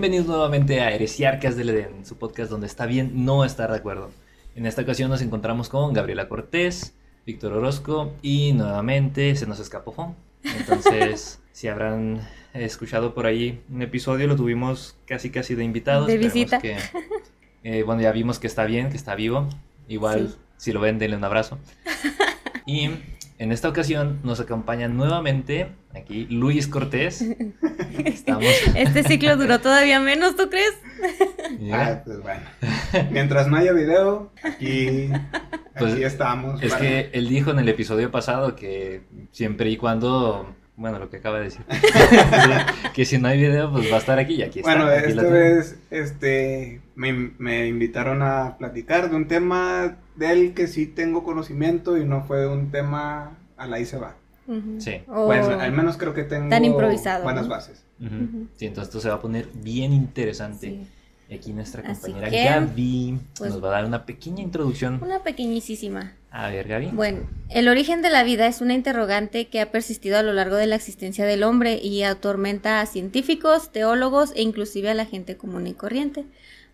Bienvenidos nuevamente a Heresiarcas del Edén, su podcast donde está bien no estar de acuerdo. En esta ocasión nos encontramos con Gabriela Cortés, Víctor Orozco y nuevamente se nos escapó Fon. Entonces, si habrán escuchado por ahí un episodio, lo tuvimos casi casi de invitados. De visita. que- eh, bueno, ya vimos que está bien, que está vivo. Igual, Sí. si lo ven, denle un abrazo. Y en esta ocasión nos acompaña nuevamente aquí Luis Cortés. Estamos. Este ciclo duró todavía menos, ¿tú crees? Ah, pues bueno. Mientras no haya video, aquí, Pues, aquí estamos. Es para- que él dijo en el episodio pasado que siempre y cuando, bueno, lo que acaba de decir, que si no hay video, pues va a estar aquí y aquí está. Bueno, aquí esta vez este, me, me invitaron a platicar de un tema del que sí tengo conocimiento y no fue un tema a la y se va. Ujú. Sí. O- Pues al menos creo que tengo Tan improvisado, buenas ¿no? bases. Sí, entonces esto se va a poner bien interesante. Sí. Y aquí nuestra compañera que, Gaby pues- nos va a dar una pequeña introducción. Una pequeñísima. A ver, Gaby. Bueno, el origen de la vida es una interrogante que ha persistido a lo largo de la existencia del hombre y atormenta a científicos, teólogos e inclusive a la gente común y corriente.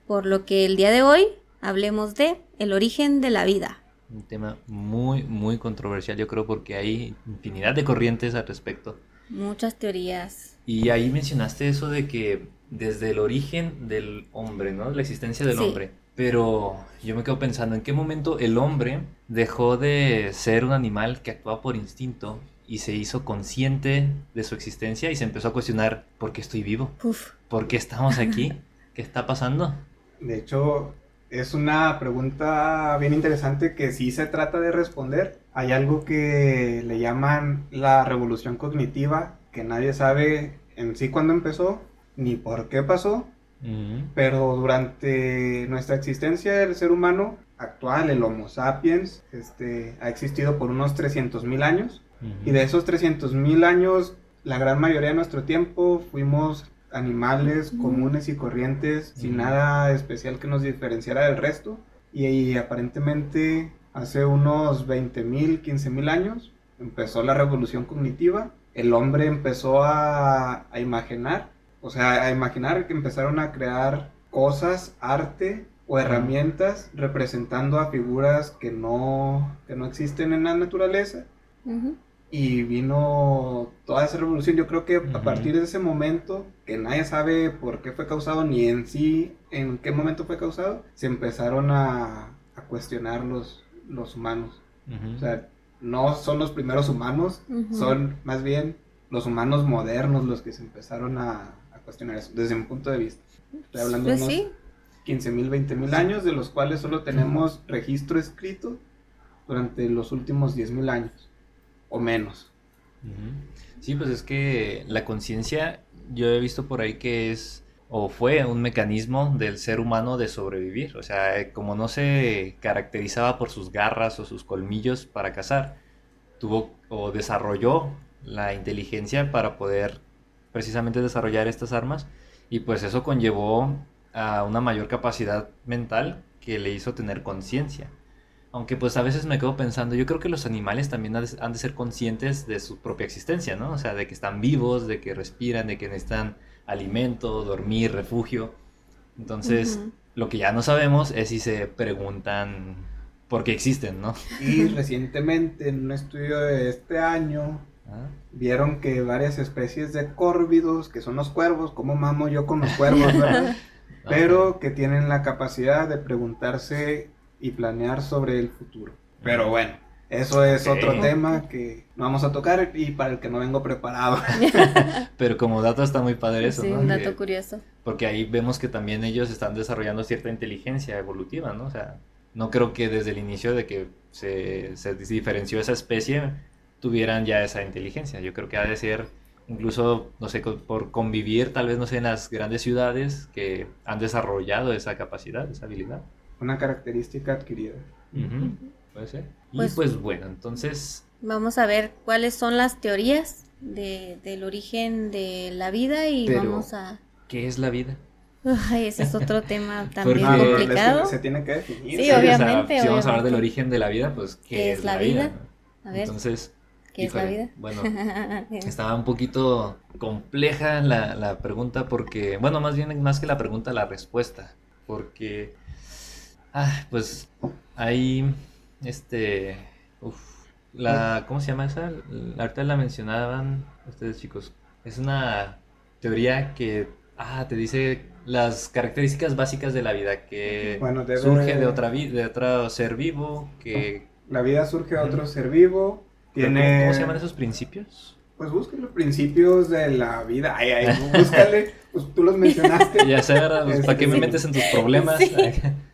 Por lo que el día de hoy hablemos de el origen de la vida. Un tema muy, muy controversial, yo creo, porque hay infinidad de corrientes al respecto. Muchas teorías. Y ahí mencionaste eso de que desde el origen del hombre, ¿no? La existencia del Sí. hombre. Pero yo me quedo pensando en qué momento el hombre dejó de ser un animal que actuaba por instinto y se hizo consciente de su existencia y se empezó a cuestionar ¿por qué estoy vivo? Uf. ¿Por qué estamos aquí? ¿Qué está pasando? De hecho, es una pregunta bien interesante que sí se trata de responder. Hay algo que le llaman la revolución cognitiva, que nadie sabe en sí cuándo empezó ni por qué pasó, Ujú. pero durante nuestra existencia el ser humano actual, el Homo sapiens, este, ha existido por unos 300.000 años. Ujú. Y de esos 300.000 años, la gran mayoría de nuestro tiempo fuimos animales Mm. comunes y corrientes, sin nada especial que nos diferenciara del resto. Y, y aparentemente hace unos 20.000, 15.000 años empezó la revolución cognitiva. El hombre empezó a, a imaginar, o sea, a imaginar que empezaron a crear cosas, arte o herramientas representando a figuras que no, que no existen en la naturaleza Ujú. y vino toda esa revolución. Yo creo que Ujú. a partir de ese momento, que nadie sabe por qué fue causado, ni en sí en qué momento fue causado, se empezaron a, a cuestionar los, los humanos. Ujú. O sea, no son los primeros humanos, son más bien los humanos modernos los que se empezaron a cuestionar eso, desde mi punto de vista. Estoy hablando de Pues unos sí. 15.000, 20.000 años, de los cuales solo tenemos registro escrito durante los últimos 10.000 años, o menos. Sí, pues es que la conciencia, yo he visto por ahí que es o fue un mecanismo del ser humano de sobrevivir. O sea, como no se caracterizaba por sus garras o sus colmillos para cazar, tuvo o desarrolló la inteligencia para poder precisamente desarrollar estas armas y pues eso conllevó a una mayor capacidad mental que le hizo tener conciencia. Aunque pues a veces me quedo pensando, yo creo que los animales también han de- ser conscientes de su propia existencia, ¿no? O sea, de que están vivos, de que respiran, de que necesitan alimento, dormir, refugio. Entonces, lo que ya no sabemos es si se preguntan por qué existen, ¿no? Y recientemente en un estudio de este año Ah, vieron que varias especies de córvidos, que son los cuervos, como mamo yo con los cuervos, ¿verdad? Pero que tienen la capacidad de preguntarse y planear sobre el futuro. Pero bueno, eso es otro tema que no vamos a tocar y para el que no vengo preparado. Pero como dato está muy padre eso, sí, ¿no? un dato curioso. Porque ahí vemos que también ellos están desarrollando cierta inteligencia evolutiva, ¿no? O sea, no creo que desde el inicio de que se, se diferenció esa especie tuvieran ya esa inteligencia. Yo creo que ha de ser incluso, no sé, por convivir tal vez, no sé, en las grandes ciudades que han desarrollado esa capacidad, esa habilidad. Una característica adquirida. Ujú, Puede ser. Y Pues- pues bueno, entonces, Vamos a ver cuáles son las teorías de, del origen de la vida y Pero- vamos a... ¿qué es la vida? Ay, ese es otro tema también Porque- no, complicado. es que se tiene que definir. Sí, o sea, obviamente, si vamos a hablar obviamente. del origen de la vida, pues, ¿qué, es, la vida? A ver, Entonces, ¿Qué es la vida? Bueno, estaba un poquito compleja la, la pregunta porque, bueno, más bien más que la pregunta, la respuesta. Porque, ah, pues hay, este, uf, la, ¿cómo se llama esa? Ahorita la mencionaban ustedes chicos. Es una teoría que, ah, te dice las características básicas de la vida, que Bueno, debe- surge de otra vi- de otro ser vivo, que... La vida surge de otro ser vivo. Tiene. ¿Cómo se llaman esos principios? Pues busquen los principios de la vida. Ay, ay, búscale. Pues tú los mencionaste. Ya sé, ¿verdad? Pues, ¿para qué me Sí. metes en tus problemas? Sí.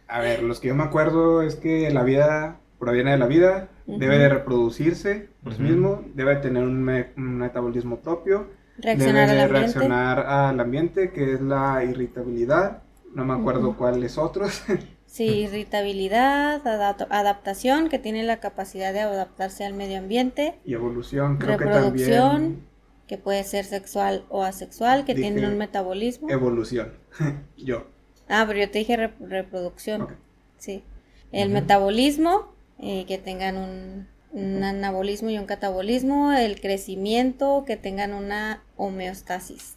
A ver, los que yo me acuerdo es que la vida proviene de la vida, debe Ujú. de reproducirse por sí Ujú. mismo, debe tener un, me- un metabolismo propio, Reaccionar debe al de ambiente. reaccionar al ambiente, que es la irritabilidad. No me acuerdo Ujú. cuáles otros. Sí, irritabilidad, adap- adaptación, que tiene la capacidad de adaptarse al medio ambiente, y evolución, creo que reproducción, también que puede ser sexual o asexual, que tiene un metabolismo. evolución. yo. Ah, pero yo te dije rep- reproducción. Ok. Sí. El metabolismo, eh, que tengan un, un anabolismo y un catabolismo. El crecimiento, que tengan una homeostasis.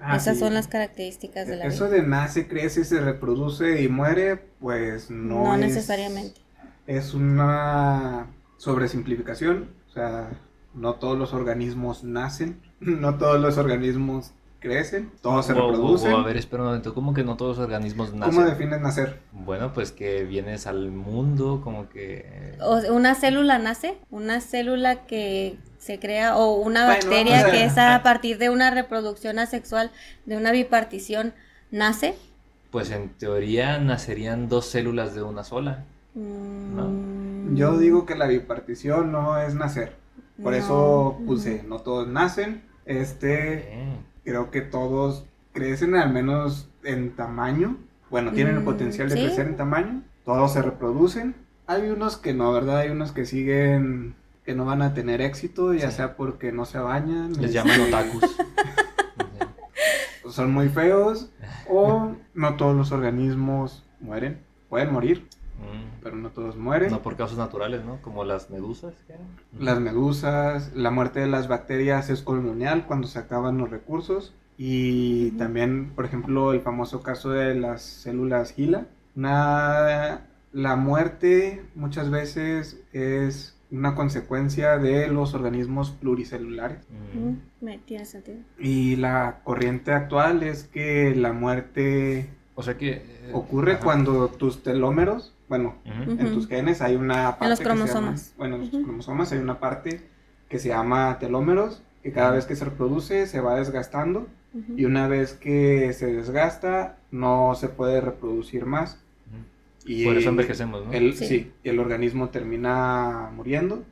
Ah, Esas sí. son las características de la Eso vida. de nace, crece, se reproduce y muere, pues no, No es- necesariamente. Es una sobresimplificación, o sea, no todos los organismos nacen, no todos los organismos crecen, todos se Wow, reproducen. wow, a ver, espera un momento. ¿Cómo que no todos los organismos ¿Cómo nacen? defines nacer? Bueno, pues que vienes al mundo, como que... O sea, una célula nace, una célula que se crea, o una Bueno, bacteria o sea, que es a partir de una reproducción asexual, de una bipartición, nace. Pues en teoría nacerían dos células de una sola. Mm, Yo digo que la bipartición no es nacer, por no. eso puse, no todos nacen, este, Eh, creo que todos crecen al menos en tamaño, bueno, tienen el Mm, potencial de ¿sí? crecer en tamaño, todos se reproducen, hay unos que no, ¿verdad? Hay unos que siguen, que no van a tener éxito, ya Sí. sea porque no se bañan, Les este, llaman otakus. son muy feos, o no todos los organismos mueren, pueden morir, Mm, pero no todos mueren. No por causas naturales, ¿no? Como las medusas. ¿qué? Las medusas, la muerte de las bacterias es colonial cuando se acaban los recursos. Y también, por ejemplo, el famoso caso de las células GILA. Una, la muerte muchas veces es una consecuencia de los organismos pluricelulares. Mm. Mm, me tiene sentido. Y la corriente actual es que la muerte O sea que... eh, ocurre ajá. cuando tus telómeros, bueno, Ujú. Ujú. en tus genes hay una parte los que se llama- cromosomas. bueno, en los cromosomas hay una parte que se llama telómeros, que cada vez que se reproduce se va desgastando y una vez que se desgasta no se puede reproducir más. Y Por eso envejecemos, ¿no? el, Sí. sí. el organismo termina muriendo.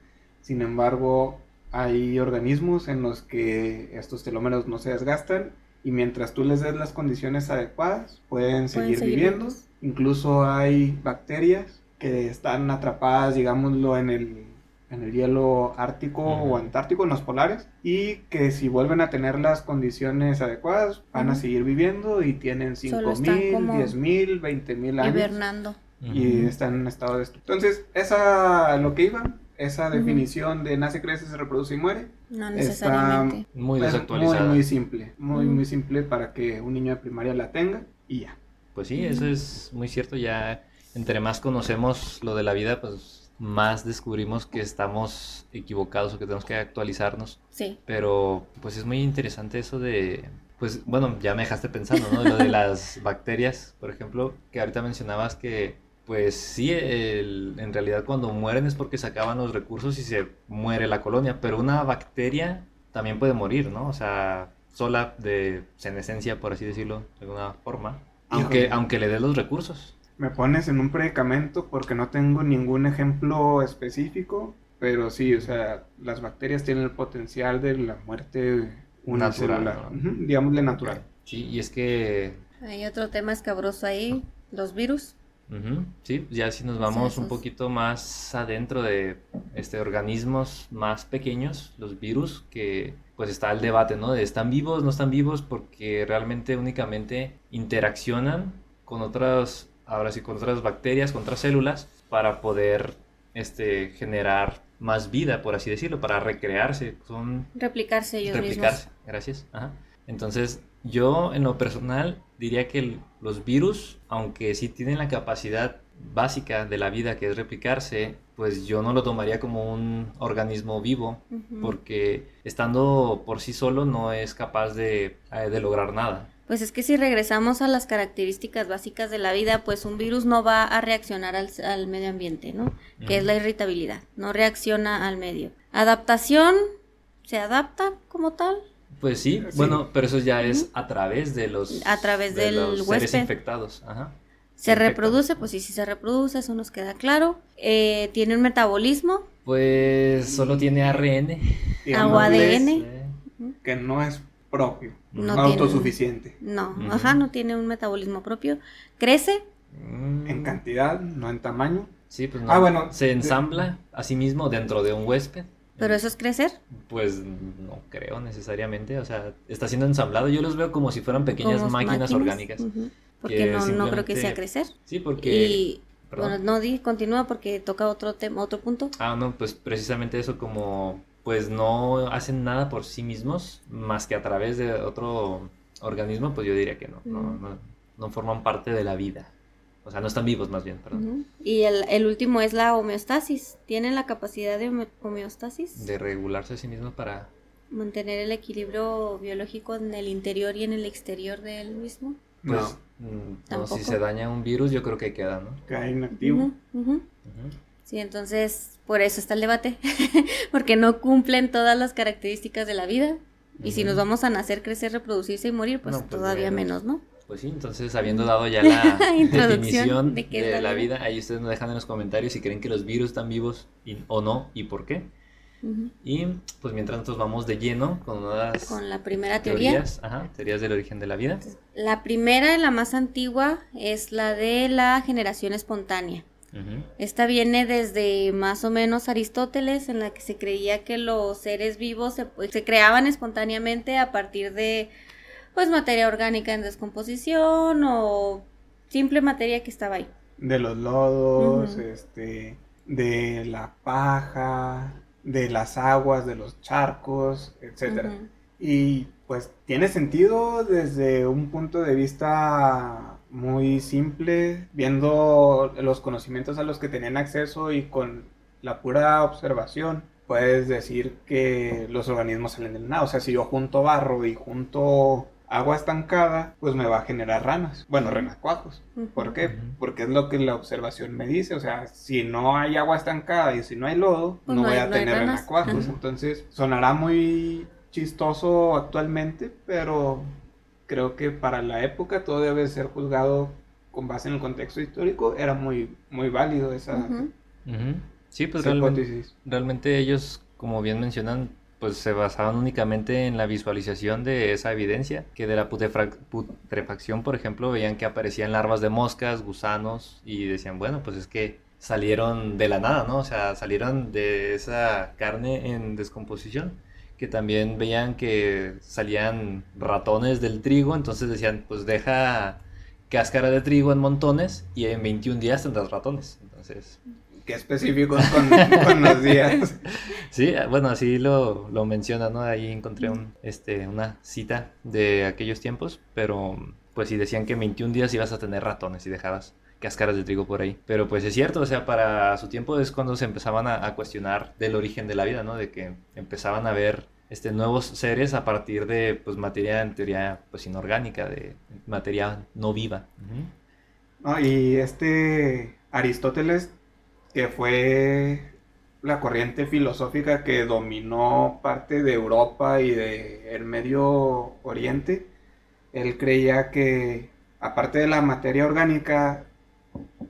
Sin embargo, hay organismos en los que estos telómeros no se desgastan y mientras tú les des las condiciones adecuadas pueden seguir, seguir viviendo. vivos. Incluso hay bacterias que están atrapadas, digámoslo, en el, en el hielo ártico Ujú. o antártico, en los polares, y que si vuelven a tener las condiciones adecuadas van a Ujú. seguir viviendo y tienen Solo están 5.000, como 10.000, 20.000 años Hibernando. Y Ujú. están en estado de. Entonces, esa lo que iba, esa definición de nace, crece, se reproduce y muere, No Está- necesariamente. Muy es muy, desactualizada. muy simple, muy, muy simple para que un niño de primaria la tenga y ya. Pues sí, eso es muy cierto. Ya entre más conocemos lo de la vida, pues más descubrimos que estamos equivocados o que tenemos que actualizarnos. Sí. Pero pues es muy interesante eso de, pues bueno, ya me dejaste pensando, ¿no? Lo de las bacterias, por ejemplo, que ahorita mencionabas que pues sí, el- en realidad cuando mueren es porque se acaban los recursos y se muere la colonia, pero una bacteria también puede morir, ¿no? O sea, sola de senescencia, por así decirlo, de alguna forma, aunque, Híjole. aunque le dé los recursos. Me pones en un predicamento porque no tengo ningún ejemplo específico, pero sí, o sea, las bacterias tienen el potencial de la muerte unicelular, ¿no? Ujú, digámosle natural. Sí, y es que Hay otro tema escabroso ahí, los virus. Ujú, Sí, ya si nos vamos un poquito más adentro de este organismos más pequeños, los virus, que pues está el debate, ¿no? De están vivos, no están vivos, porque realmente únicamente interaccionan con otras, ahora sí, con otras bacterias, con otras células, para poder este, generar más vida, por así decirlo, para recrearse, son Replicarse ellos replicarse, gracias. Ajá. Entonces, yo en lo personal diría que el- los virus, aunque sí tienen la capacidad básica de la vida que es replicarse, pues yo no lo tomaría como un organismo vivo, porque estando por sí solo no es capaz de, eh, de lograr nada. Pues es que si regresamos a las características básicas de la vida, pues un virus no va a reaccionar al, al medio ambiente, ¿no? Que es la irritabilidad, no reacciona al medio. Adaptación, se adapta como tal. Pues sí, Sí. bueno, pero eso ya es a través de los, A través de del los seres huésped. infectados. Ajá. Se reproduce, pues sí, sí se reproduce, eso nos queda claro. Eh, tiene un metabolismo, Pues solo tiene ARN. Digámosles ADN. Que no es propio, No no tiene- autosuficiente. no, ajá, no tiene un metabolismo propio. Crece, Mm, En cantidad, no en tamaño. Sí, pues no. Ah, bueno, Se ensambla a sí mismo dentro de un huésped. Pero eso es crecer. Pues no creo necesariamente. O sea, está siendo ensamblado. Yo los veo como si fueran pequeñas máquinas, orgánicas. Porque que no, no creo que sea crecer. Sí, porque. Y bueno, no di, continúa porque toca otro tema, otro punto. Ah, no, pues precisamente eso como. Pues no hacen nada por sí mismos más que a través de otro organismo, pues yo diría que no. No, Mm. no, no forman parte de la vida. O sea, no están vivos más bien, perdón. Ujú. Y el, el último es la homeostasis. Tienen la capacidad de home- homeostasis, De regularse a sí mismos para. mantener el equilibrio biológico en el interior y en el exterior del mismo. Pues, No, mm, no, Tampoco. si se daña un virus, yo creo que queda, ¿no? queda inactivo. Ujú, ujú. Ujú. Sí, entonces por eso está el debate, porque no cumplen todas las características de la vida. Y si nos vamos a nacer, crecer, reproducirse y morir, pues, No, pues, todavía menos. menos, ¿no? Pues sí, entonces habiendo dado ya la definición de la vida. vida, ahí ustedes nos dejan en los comentarios si creen que los virus están vivos y- o no y por qué. Y pues mientras nosotros vamos de lleno con unas Con la primera teoría. teorías, ajá, teorías del origen de la vida. La primera y la más antigua es la de la generación espontánea. Esta viene desde más o menos Aristóteles, en la que se creía que los seres vivos se, se creaban espontáneamente a partir de pues materia orgánica en descomposición o simple materia que estaba ahí. De los lodos, este, de la paja, de las aguas, de los charcos, etcétera. Y pues tiene sentido desde un punto de vista muy simple, viendo los conocimientos a los que tenían acceso y con la pura observación, puedes decir que los organismos salen del nada. O sea, si yo junto barro y junto agua estancada, pues me va a generar ranas. Bueno, renacuajos. ¿Por qué? Porque es lo que la observación me dice. O sea, si no hay agua estancada y si no hay lodo, Pues no, no voy hay- a no tener ranas. renacuajos. Entonces, sonará muy chistoso actualmente, pero creo que para la época todo debe ser juzgado con base en el contexto histórico. Era muy, muy válido esa. Sí, pues realmente, hipótesis. realmente ellos, como bien mencionan, pues se basaban únicamente en la visualización de esa evidencia, que de la putrefacción, por ejemplo, veían que aparecían larvas de moscas, gusanos, y decían, bueno, pues es que salieron de la nada, ¿no? O sea, salieron de esa carne en descomposición, que también veían que salían ratones del trigo, entonces decían, pues deja cáscara de trigo en montones y en 21 días tendrás ratones. Entonces, Qué específicos con, con los días. Sí, bueno, así lo, lo menciona, ¿no? Ahí encontré un, este, una cita de aquellos tiempos, pero pues sí decían que en 21 días ibas a tener ratones y dejabas cáscaras de trigo por ahí. Pero pues es cierto, o sea, para su tiempo es cuando se empezaban a, a cuestionar del origen de la vida, ¿no? De que empezaban a ver este, nuevos seres a partir de pues materia en teoría pues inorgánica, de materia no viva. No, y este Aristóteles, que fue la corriente filosófica que dominó parte de Europa y de el Medio Oriente, él creía que aparte de la materia orgánica,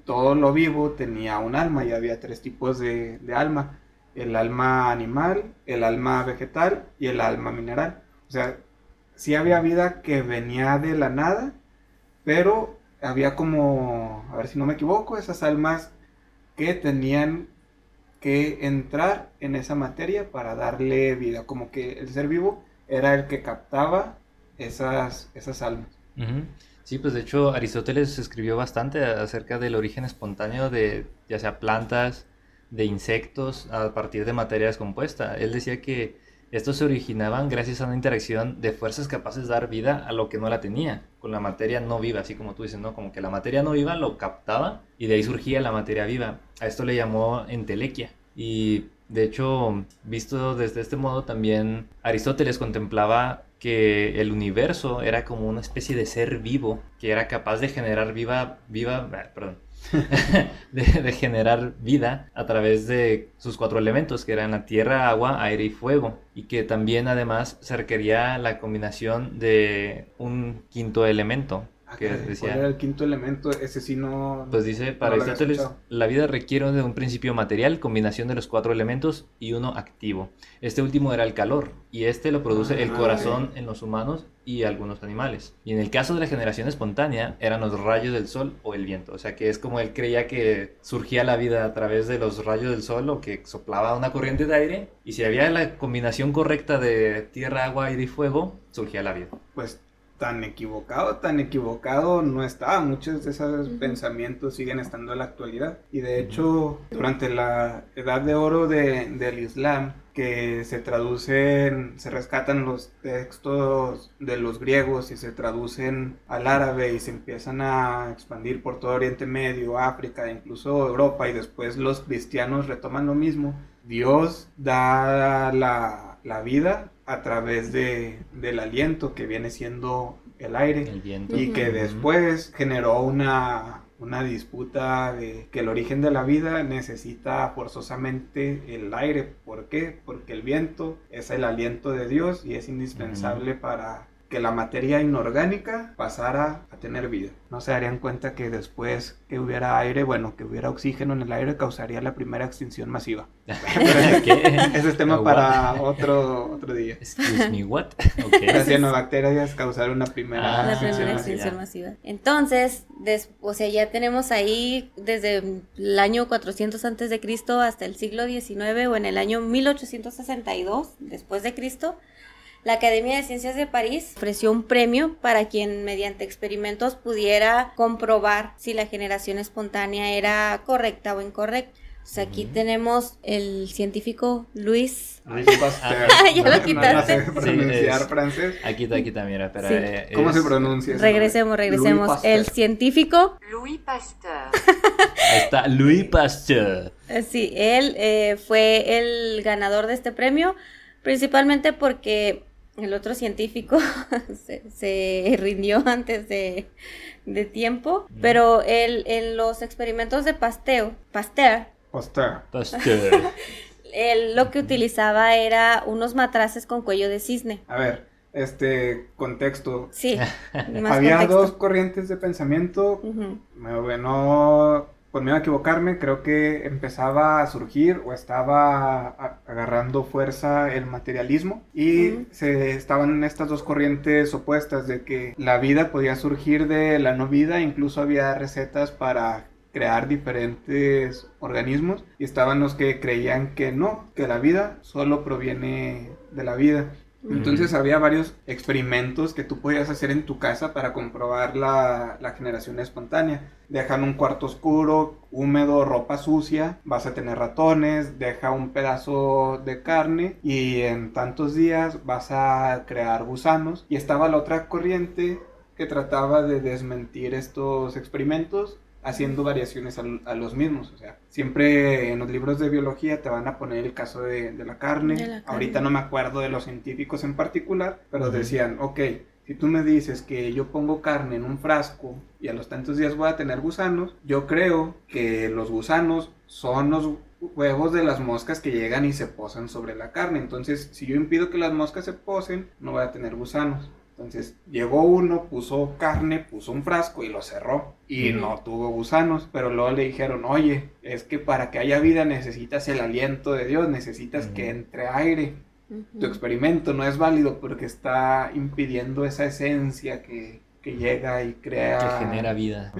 todo lo vivo tenía un alma y había tres tipos de, de alma. El alma animal, el alma vegetal y el alma mineral. O sea, sí había vida que venía de la nada, pero había como, a ver si no me equivoco, esas almas que tenían que entrar en esa materia para darle vida, como que el ser vivo era el que captaba esas, esas almas. Sí, pues de hecho Aristóteles escribió bastante acerca del origen espontáneo de ya sea plantas, de insectos a partir de materia descompuesta. Él decía que estos se originaban gracias a una interacción de fuerzas capaces de dar vida a lo que no la tenía, con la materia no viva, así como tú dices, ¿no? Como que la materia no viva lo captaba y de ahí surgía la materia viva. A esto le llamó entelequia. Y de hecho, visto desde este modo, también Aristóteles contemplaba que el universo era como una especie de ser vivo que era capaz de generar viva, viva, perdón, de, generar vida a través de sus cuatro elementos, que eran la tierra, agua, aire y fuego, y que también además se requería la combinación de un quinto elemento, Ah, que decía, era el quinto elemento? Ese sí no. Pues dice, para Aristóteles, la vida requiere de un principio material, combinación de los cuatro elementos y uno activo. Este último era el calor, y este lo produce el ah, corazón en los humanos y algunos animales. Y en el caso de la generación espontánea, eran los rayos del sol o el viento. O sea que es como él creía que surgía la vida a través de los rayos del sol o que soplaba una corriente de aire. Y si había la combinación correcta de tierra, agua, aire y fuego, surgía la vida. Pues tan equivocado, tan equivocado no estaba. Muchos de esos pensamientos siguen estando en la actualidad. Y de hecho, durante la edad de oro del Islam, que se traducen, se rescatan los textos de los griegos y se traducen al árabe y se empiezan a expandir por todo Oriente Medio, África, incluso Europa, y después los cristianos retoman lo mismo. Dios da la, la vida a través de, del aliento que viene siendo el aire y que después generó una, una disputa de que el origen de la vida necesita forzosamente el aire. ¿Por qué? Porque el viento es el aliento de Dios y es indispensable para que la materia inorgánica pasara a tener vida. No se darían cuenta que después que hubiera aire, bueno, que hubiera oxígeno en el aire, causaría la primera extinción masiva. ese es tema para otro, otro día. Excuse me, what? Okay. Las cianobacterias causar una primera, ah, extinción, masiva. Entonces, o sea, ya tenemos ahí desde el año 400 antes de Cristo hasta el siglo XIX o en el año 1862 después de Cristo la Academia de Ciencias de París ofreció un premio para quien mediante experimentos pudiera comprobar si la generación espontánea era correcta o incorrecta. aquí tenemos el científico Luis. Luis Pasteur. Ah, ya lo quitaste. No pronunciar francés. Aquí está, aquí está, mira, espera. Eh, ¿Cómo se pronuncia? Regresemos, regresemos. el científico Louis Pasteur. Ahí está, Louis Pasteur. Eh, sí, él eh, fue el ganador de este premio, principalmente porque el otro científico se, rindió antes de, tiempo, pero él, en los experimentos de Pasteur, Pasteur, Pasteur, Pasteur. él lo que utilizaba era unos matraces con cuello de cisne. A ver, este contexto. Sí. Había dos corrientes de pensamiento. Bueno, por miedo a equivocarme, creo que empezaba a surgir o estaba agarrando fuerza el materialismo y se estaban estas dos corrientes opuestas de que la vida podía surgir de la no vida, incluso había recetas para crear diferentes organismos y estaban los que creían que no, que la vida solo proviene de la vida. Entonces había varios experimentos que tú podías hacer en tu casa para comprobar la, generación espontánea. Dejan un cuarto oscuro, húmedo, ropa sucia, vas a tener ratones, deja un pedazo de carne y en tantos días vas a crear gusanos. Y estaba la otra corriente que trataba de desmentir estos experimentos haciendo variaciones a, los mismos. O sea, siempre en los libros de biología te van a poner el caso de, la, carne. Ahorita no me acuerdo de los científicos en particular, pero decían, ok, si tú me dices que yo pongo carne en un frasco y a los tantos días voy a tener gusanos, yo creo que los gusanos son los huevos de las moscas que llegan y se posan sobre la carne. Entonces, si yo impido que las moscas se posen, no voy a tener gusanos. Entonces llegó uno, puso carne, puso un frasco y lo cerró. Y no tuvo gusanos, pero luego le dijeron, oye, es que para que haya vida necesitas el aliento de Dios, necesitas que entre aire. Tu experimento no es válido porque está impidiendo esa esencia que, llega y crea... Que genera vida.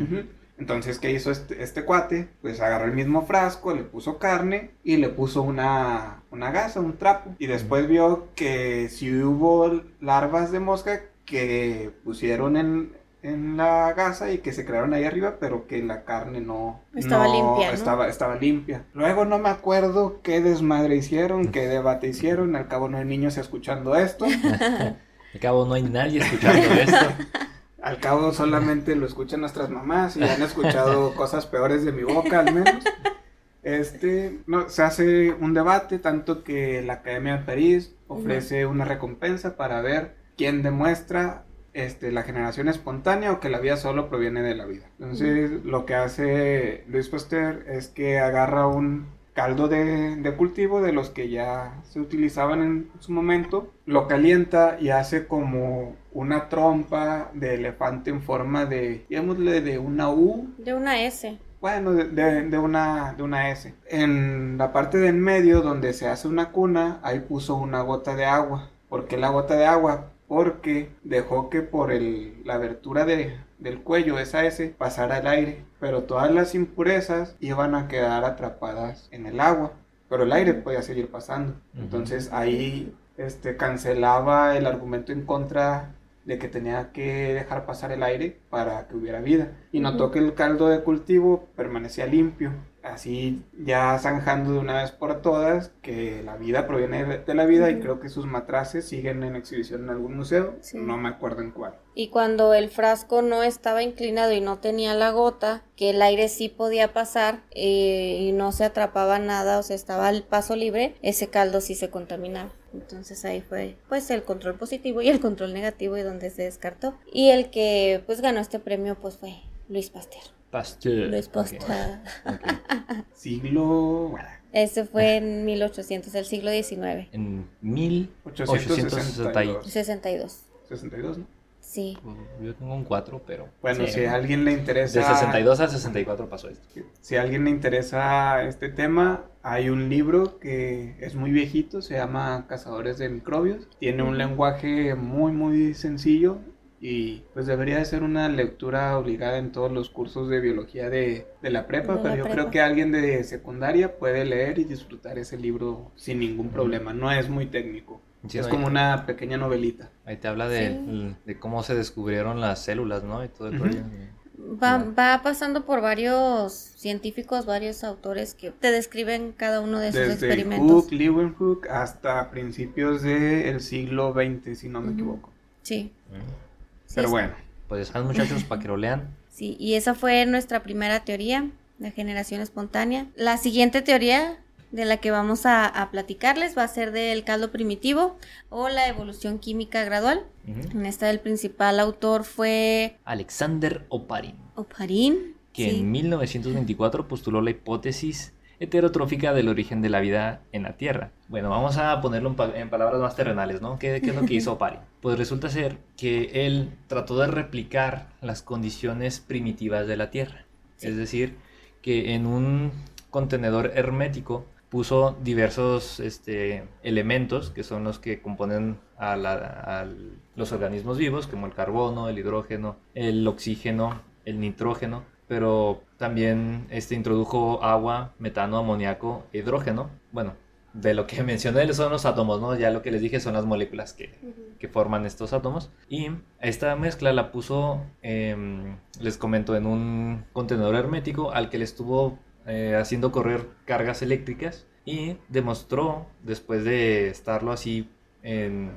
Entonces, ¿qué hizo este, este, cuate? Pues agarró el mismo frasco, le puso carne y le puso una, una gasa, un trapo. Y después vio que si hubo larvas de mosca que pusieron en, en la gasa y que se crearon ahí arriba, pero que la carne no Estaba no limpia, ¿no? Estaba, estaba limpia. Luego no me acuerdo qué desmadre hicieron, qué debate hicieron. Al cabo no hay niños escuchando esto. Al cabo no hay nadie escuchando esto. Al cabo solamente lo escuchan nuestras mamás y han escuchado cosas peores de mi boca al menos. Este, no, se hace un debate, tanto que la Academia de París ofrece una recompensa para ver quién demuestra este, la generación espontánea o que la vida solo proviene de la vida. Entonces, lo que hace Luis Pasteur es que agarra un caldo de, de cultivo de los que ya se utilizaban en su momento, lo calienta y hace como una trompa de elefante en forma de, digámosle, de una U, De una S. bueno, de, de- de una, de una S. En la parte de en medio, donde se hace una cuna, ahí puso una gota de agua. ¿Por qué la gota de agua? Porque dejó que por el, la abertura de, del cuello, esa S, pasara el aire. Pero todas las impurezas iban a quedar atrapadas en el agua. Pero el aire podía seguir pasando. Entonces ahí este, cancelaba el argumento en contra de que tenía que dejar pasar el aire para que hubiera vida. Y notó que el caldo de cultivo permanecía limpio. Así ya zanjando de una vez por todas que la vida proviene de la vida y creo que sus matraces siguen en exhibición en algún museo. Sí. No me acuerdo en cuál. Y cuando el frasco no estaba inclinado y no tenía la gota, que el aire sí podía pasar eh, y no se atrapaba nada, o sea, estaba el paso libre, ese caldo sí se contaminaba. Entonces ahí fue pues el control positivo y el control negativo y donde se descartó. Y el que pues ganó este premio pues fue Luis Pasteur. Pasteur. Luis Pasteur. ok. Siglo... bueno, Ese fue en 1800, el siglo XIX. En 862. 1862. 62. 62, ¿no? Sí. Yo tengo un 4, pero. Bueno, sí. si a alguien le interesa... De 62 a 64 pasó esto. Si a alguien le interesa este tema, hay un libro que es muy viejito, se llama Cazadores de Microbios. Tiene un lenguaje muy, muy sencillo y pues debería de ser una lectura obligada en todos los cursos de biología de, de la prepa, De la pero yo prepa. creo que alguien de secundaria puede leer y disfrutar ese libro sin ningún problema. No es muy técnico. Sí, es como una pequeña novelita. Ahí te habla de, Sí. de cómo se descubrieron las células, ¿no? Y todo el rollo. Va, va pasando por varios científicos, varios autores que te describen cada uno de sus Desde experimentos. Leeuwenhoek hasta principios del siglo XX, si no me equivoco. Sí. Sí, Pero sí. bueno. Pues están muchachos para que lo lean. Sí, y esa fue nuestra primera teoría, la generación espontánea. La siguiente teoría de la que vamos a, a platicarles va a ser del caldo primitivo o la evolución química gradual. En esta el principal autor fue Alexander Oparin, Oparin. que sí. en 1924 postuló la hipótesis heterotrófica del origen de la vida en la Tierra. Bueno, vamos a ponerlo en, pa- en palabras más terrenales, ¿no? ¿Qué, qué es lo que hizo Oparin? Pues resulta ser que él trató de replicar las condiciones primitivas de la Tierra. Sí. Es decir, que en un contenedor hermético puso diversos este, elementos que son los que componen a, la- a los organismos vivos, como el carbono, el hidrógeno, el oxígeno, el nitrógeno, pero también este, introdujo agua, metano, amoníaco e hidrógeno. Bueno, de lo que mencioné son los átomos, ¿no? Ya lo que les dije son las moléculas que, Ujú. que forman estos átomos. Y esta mezcla la puso, em, les comento, en un contenedor hermético al que le estuvo eh, haciendo correr cargas eléctricas y demostró, después de estarlo así en,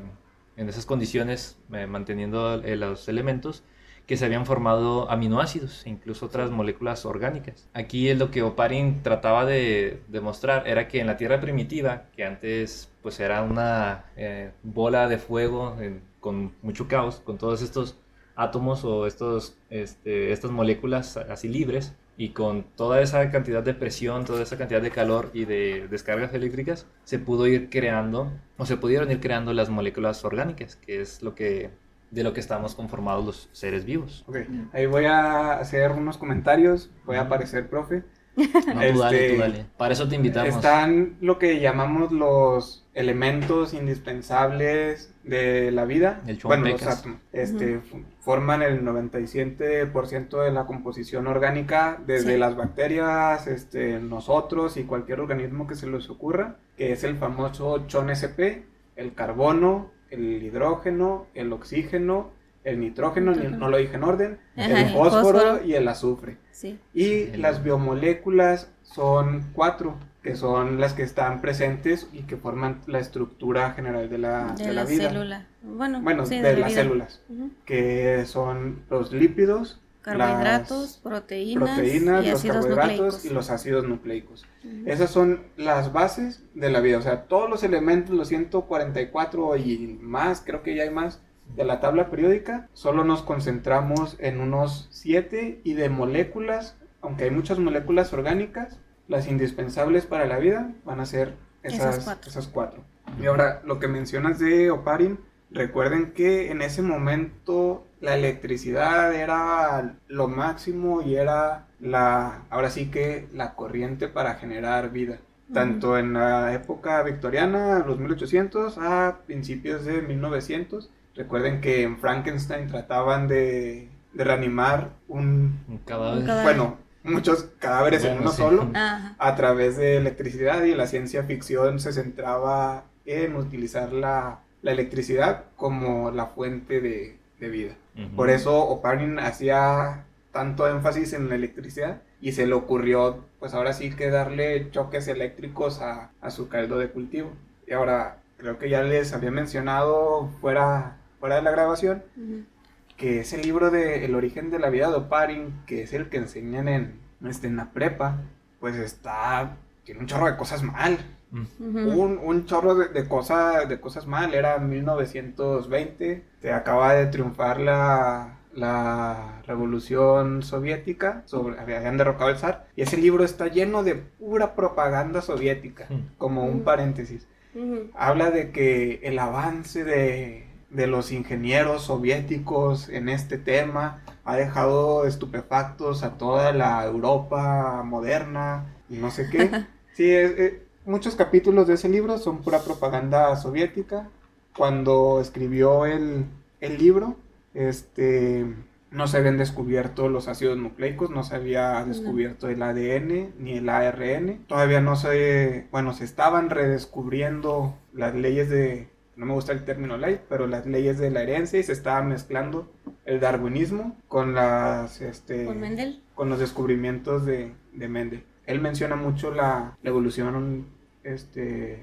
en esas condiciones, eh, manteniendo eh, los elementos, que se habían formado aminoácidos e incluso otras moléculas orgánicas. Aquí es lo que Oparin trataba de demostrar era que en la Tierra primitiva, que antes pues era una eh, bola de fuego en- con mucho caos, con todos estos átomos o estos, este, estas moléculas así libres y con toda esa cantidad de presión, toda esa cantidad de calor y de descargas eléctricas, se pudo ir creando o se pudieron ir creando las moléculas orgánicas, que es lo que de lo que estamos conformados los seres vivos. Ok, ahí voy a hacer unos comentarios. Voy a aparecer, profe. No, tú dale, Este, tú dale. Para eso te invitamos. Están lo que llamamos los elementos indispensables de la vida. El bueno, los átomos. Este, Forman el 97% de la composición orgánica, desde Sí. las bacterias, este, nosotros y cualquier organismo que se les ocurra, que es el famoso CHON-SP, el carbono, el hidrógeno, el oxígeno, el nitrógeno, ni- Nitrógeno. no lo dije en orden, Ajá, el el fósforo, fósforo. y el azufre. Sí. Y las biomoléculas son cuatro, que son las que están presentes y que forman la estructura general de la, De, de la, la vida. célula. Bueno, Bueno, sí, de, la las vida. células, que son los lípidos, Carbohidratos, las proteínas, proteínas, y los ácidos carbohidratos nucleicos. y los ácidos nucleicos. Esas son las bases de la vida, o sea, todos los elementos, los 144 y más, creo que ya hay más, de la tabla periódica, solo nos concentramos en unos 7 y de moléculas, aunque hay muchas moléculas orgánicas, las indispensables para la vida van a ser esas, Esas cuatro. esas cuatro. Y ahora, lo que mencionas de Oparin, recuerden que en ese momento la electricidad era lo máximo y era la, ahora sí que la corriente para generar vida. Tanto en la época victoriana, los 1800, a principios de 1900. Recuerden que en Frankenstein trataban de, de reanimar un, Un cadáver. Un cadáver. bueno, muchos cadáveres en uno sí. solo Ajá. a través de electricidad y la ciencia ficción se centraba en utilizar la, la electricidad como la fuente de, de vida. Por eso Oparin hacía tanto énfasis en la electricidad y se le ocurrió pues ahora sí que darle choques eléctricos a, a su caldo de cultivo. Y ahora creo que ya les había mencionado fuera, fuera de la grabación Ujú. que ese libro de El origen de la vida de Oparin, que es el que enseñan en, este, en la prepa, pues está, tiene un chorro de cosas mal. Un, un chorro de, de, cosas, de cosas mal. Era 1920, se acaba de triunfar la, la revolución soviética, sobre, habían derrocado el zar, y ese libro está lleno de pura propaganda soviética, como un paréntesis. Habla de que el avance de, de los ingenieros soviéticos en este tema ha dejado estupefactos a toda la Europa moderna y no sé qué. Sí, es- eh, muchos capítulos de ese libro son pura propaganda soviética. Cuando escribió el, el libro, este, no se habían descubierto los ácidos nucleicos, no se había descubierto el ADN ni el ARN. Todavía no se, bueno, se estaban redescubriendo las leyes de, no me gusta el término ley, pero las leyes de la herencia y se estaba mezclando el darwinismo con las, este, Con Mendel. con los descubrimientos de, de Mendel. Él menciona mucho la, la evolución este,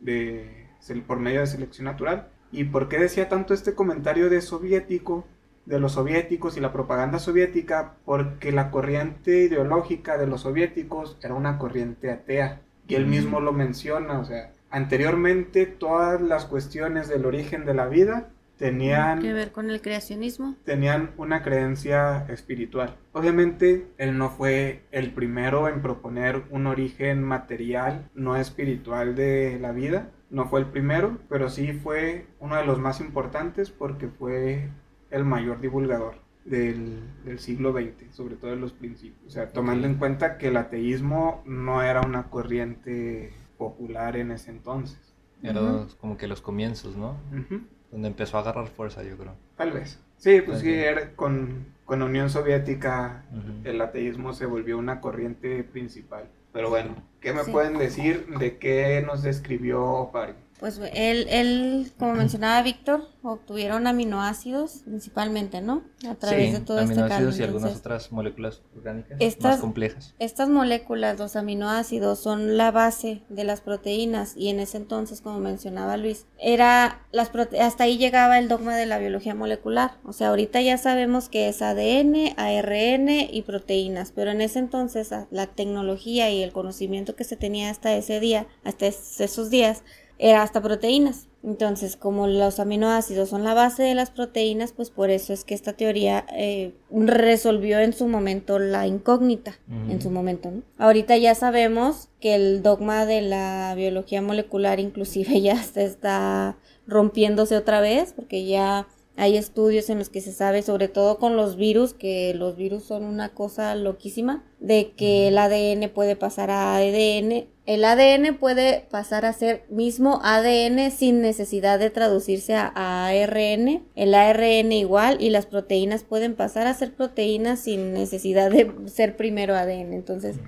de, por medio de selección natural. ¿Y por qué decía tanto este comentario de soviético, de los soviéticos y la propaganda soviética? Porque la corriente ideológica de los soviéticos era una corriente atea. Y él Mm. mismo lo menciona, o sea, anteriormente todas las cuestiones del origen de la vida tenían Que ver con el creacionismo. tenían una creencia espiritual. Obviamente, él no fue el primero en proponer un origen material, no espiritual de la vida. No fue el primero, pero sí fue uno de los más importantes porque fue el mayor divulgador del, del siglo XX, sobre todo en los principios. O sea, tomando en cuenta que el ateísmo no era una corriente popular en ese entonces. Era Ujú. como que los comienzos, ¿no? Ujú. Donde empezó a agarrar fuerza, yo creo. Tal vez. Sí, pues sí, era con, con la Unión Soviética el ateísmo se volvió una corriente principal. Pero bueno, ¿qué me Sí. pueden decir de qué nos describió Oparin? Pues él, él, como mencionaba Víctor, obtuvieron aminoácidos principalmente, ¿no? A través Sí, de todo este aminoácidos y algunas otras moléculas orgánicas Estas- más complejas. Estas moléculas, los aminoácidos, son la base de las proteínas y en ese entonces, como mencionaba Luis, era las prote- hasta ahí llegaba el dogma de la biología molecular. O sea, ahorita ya sabemos que es ADN, ARN y proteínas, pero en ese entonces la tecnología y el conocimiento que se tenía hasta ese día, hasta es- esos días, era hasta proteínas. Entonces, como los aminoácidos son la base de las proteínas, pues por eso es que esta teoría eh, resolvió en su momento la incógnita, en su momento, ¿no? Ahorita ya sabemos que el dogma de la biología molecular inclusive ya se está rompiéndose otra vez, porque ya hay estudios en los que se sabe, sobre todo con los virus, que los virus son una cosa loquísima, de que el ADN puede pasar a ADN. El ADN puede pasar a ser mismo ADN sin necesidad de traducirse a, ARN. El ARN igual y las proteínas pueden pasar a ser proteínas sin necesidad de ser primero ADN. Entonces,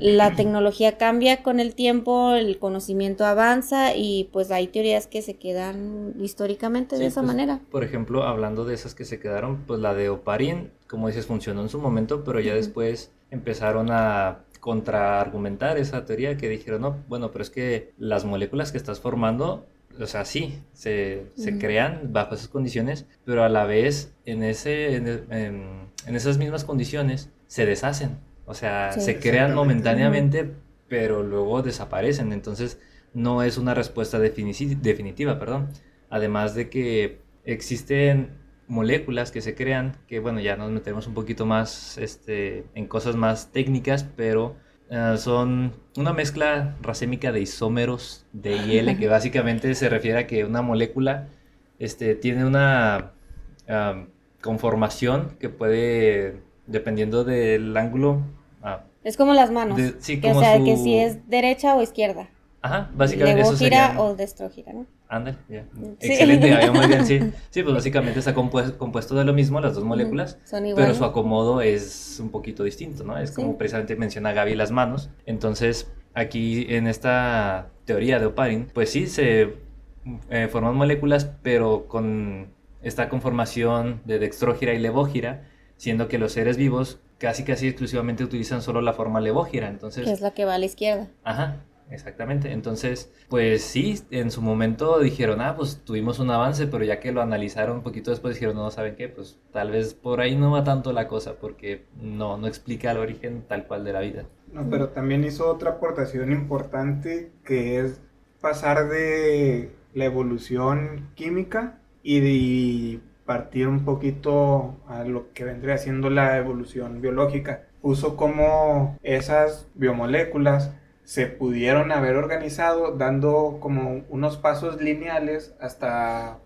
la tecnología cambia con el tiempo, el conocimiento avanza y pues hay teorías que se quedan históricamente de esa pues, manera. Por ejemplo, hablando de esas que se quedaron, pues la de Oparin, como dices, funcionó en su momento, pero ya después empezaron a contraargumentar esa teoría que dijeron, no, bueno, pero es que las moléculas que estás formando, o sea, sí, se, crean bajo esas condiciones, pero a la vez en, ese, en esas mismas condiciones se deshacen. O sea, se crean momentáneamente, pero luego desaparecen. Entonces, no es una respuesta definitiva, perdón. Además de que existen moléculas que se crean, que bueno, ya nos metemos un poquito más este, en cosas más técnicas, pero eh, son una mezcla racémica de isómeros de IL, que básicamente se refiere a que una molécula este, tiene una conformación que puede, dependiendo del ángulo Ah. Es como las manos. que, o sea, que si es derecha o izquierda. Ajá, básicamente eso gira o destro gira, ¿no? Ándale, ya. Excelente, muy bien, sí. Sí, pues básicamente está compuesto, de lo mismo, las dos moléculas, Son pero su acomodo es un poquito distinto, ¿no? Es como precisamente menciona Gaby las manos. Entonces, aquí en esta teoría de Oparin, pues sí, se eh, forman moléculas, pero con esta conformación de dextrógira y levógira, siendo que los seres vivos casi casi exclusivamente utilizan solo la forma levógira, entonces... Que es la que va a la izquierda. Ajá, exactamente. Entonces, pues sí, en su momento dijeron, ah, pues tuvimos un avance, pero ya que lo analizaron un poquito después dijeron, no, ¿saben qué? Pues tal vez por ahí no va tanto la cosa, porque no, no explica el origen tal cual de la vida. No, pero también hizo otra aportación importante que es pasar de la evolución química y de partir un poquito a lo que vendría siendo la evolución biológica. Puso como esas biomoléculas se pudieron haber organizado dando como unos pasos lineales hasta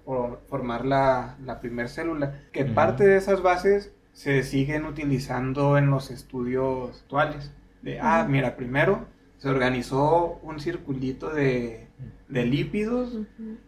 formar la, la primer célula, que parte de esas bases se siguen utilizando en los estudios actuales. De, ah, mira, primero se organizó un circulito de de lípidos.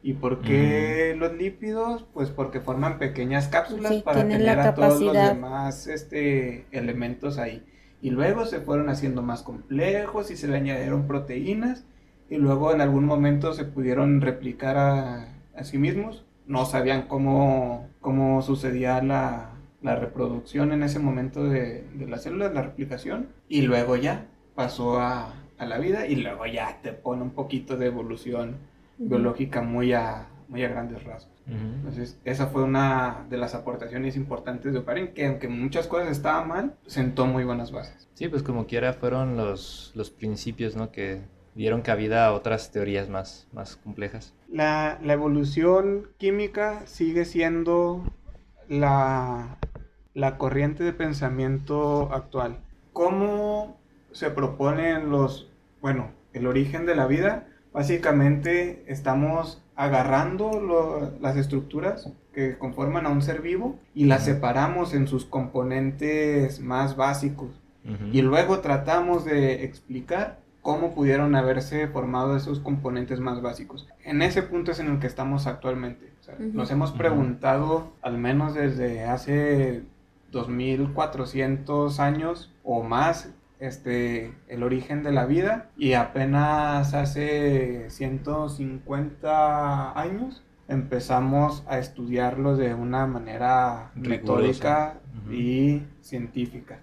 ¿Y por qué los lípidos? Pues porque forman pequeñas cápsulas para tener a todos los demás este, elementos ahí. Y luego se fueron haciendo más complejos y se le añadieron proteínas y luego en algún momento se pudieron replicar a, sí mismos. No sabían cómo, cómo sucedía la, reproducción en ese momento de, de las células, la replicación. Y luego ya pasó a, a la vida y luego ya te pone un poquito de evolución biológica muy a, muy a grandes rasgos. Entonces, esa fue una de las aportaciones importantes de Oparin, que aunque muchas cosas estaban mal, sentó muy buenas bases. Sí, pues como quiera fueron los, los principios, ¿no? Que dieron cabida a otras teorías más, más complejas. La, la evolución química sigue siendo la, la corriente de pensamiento actual. ¿Cómo se proponen los, bueno, el origen de la vida, básicamente estamos agarrando las estructuras que conforman a un ser vivo y las separamos en sus componentes más básicos. Y luego tratamos de explicar cómo pudieron haberse formado esos componentes más básicos. En ese punto es en el que estamos actualmente. Nos hemos preguntado, al menos desde hace 2400 años o más, este, el origen de la vida y apenas hace 150 años empezamos a estudiarlo de una manera retórica y científica.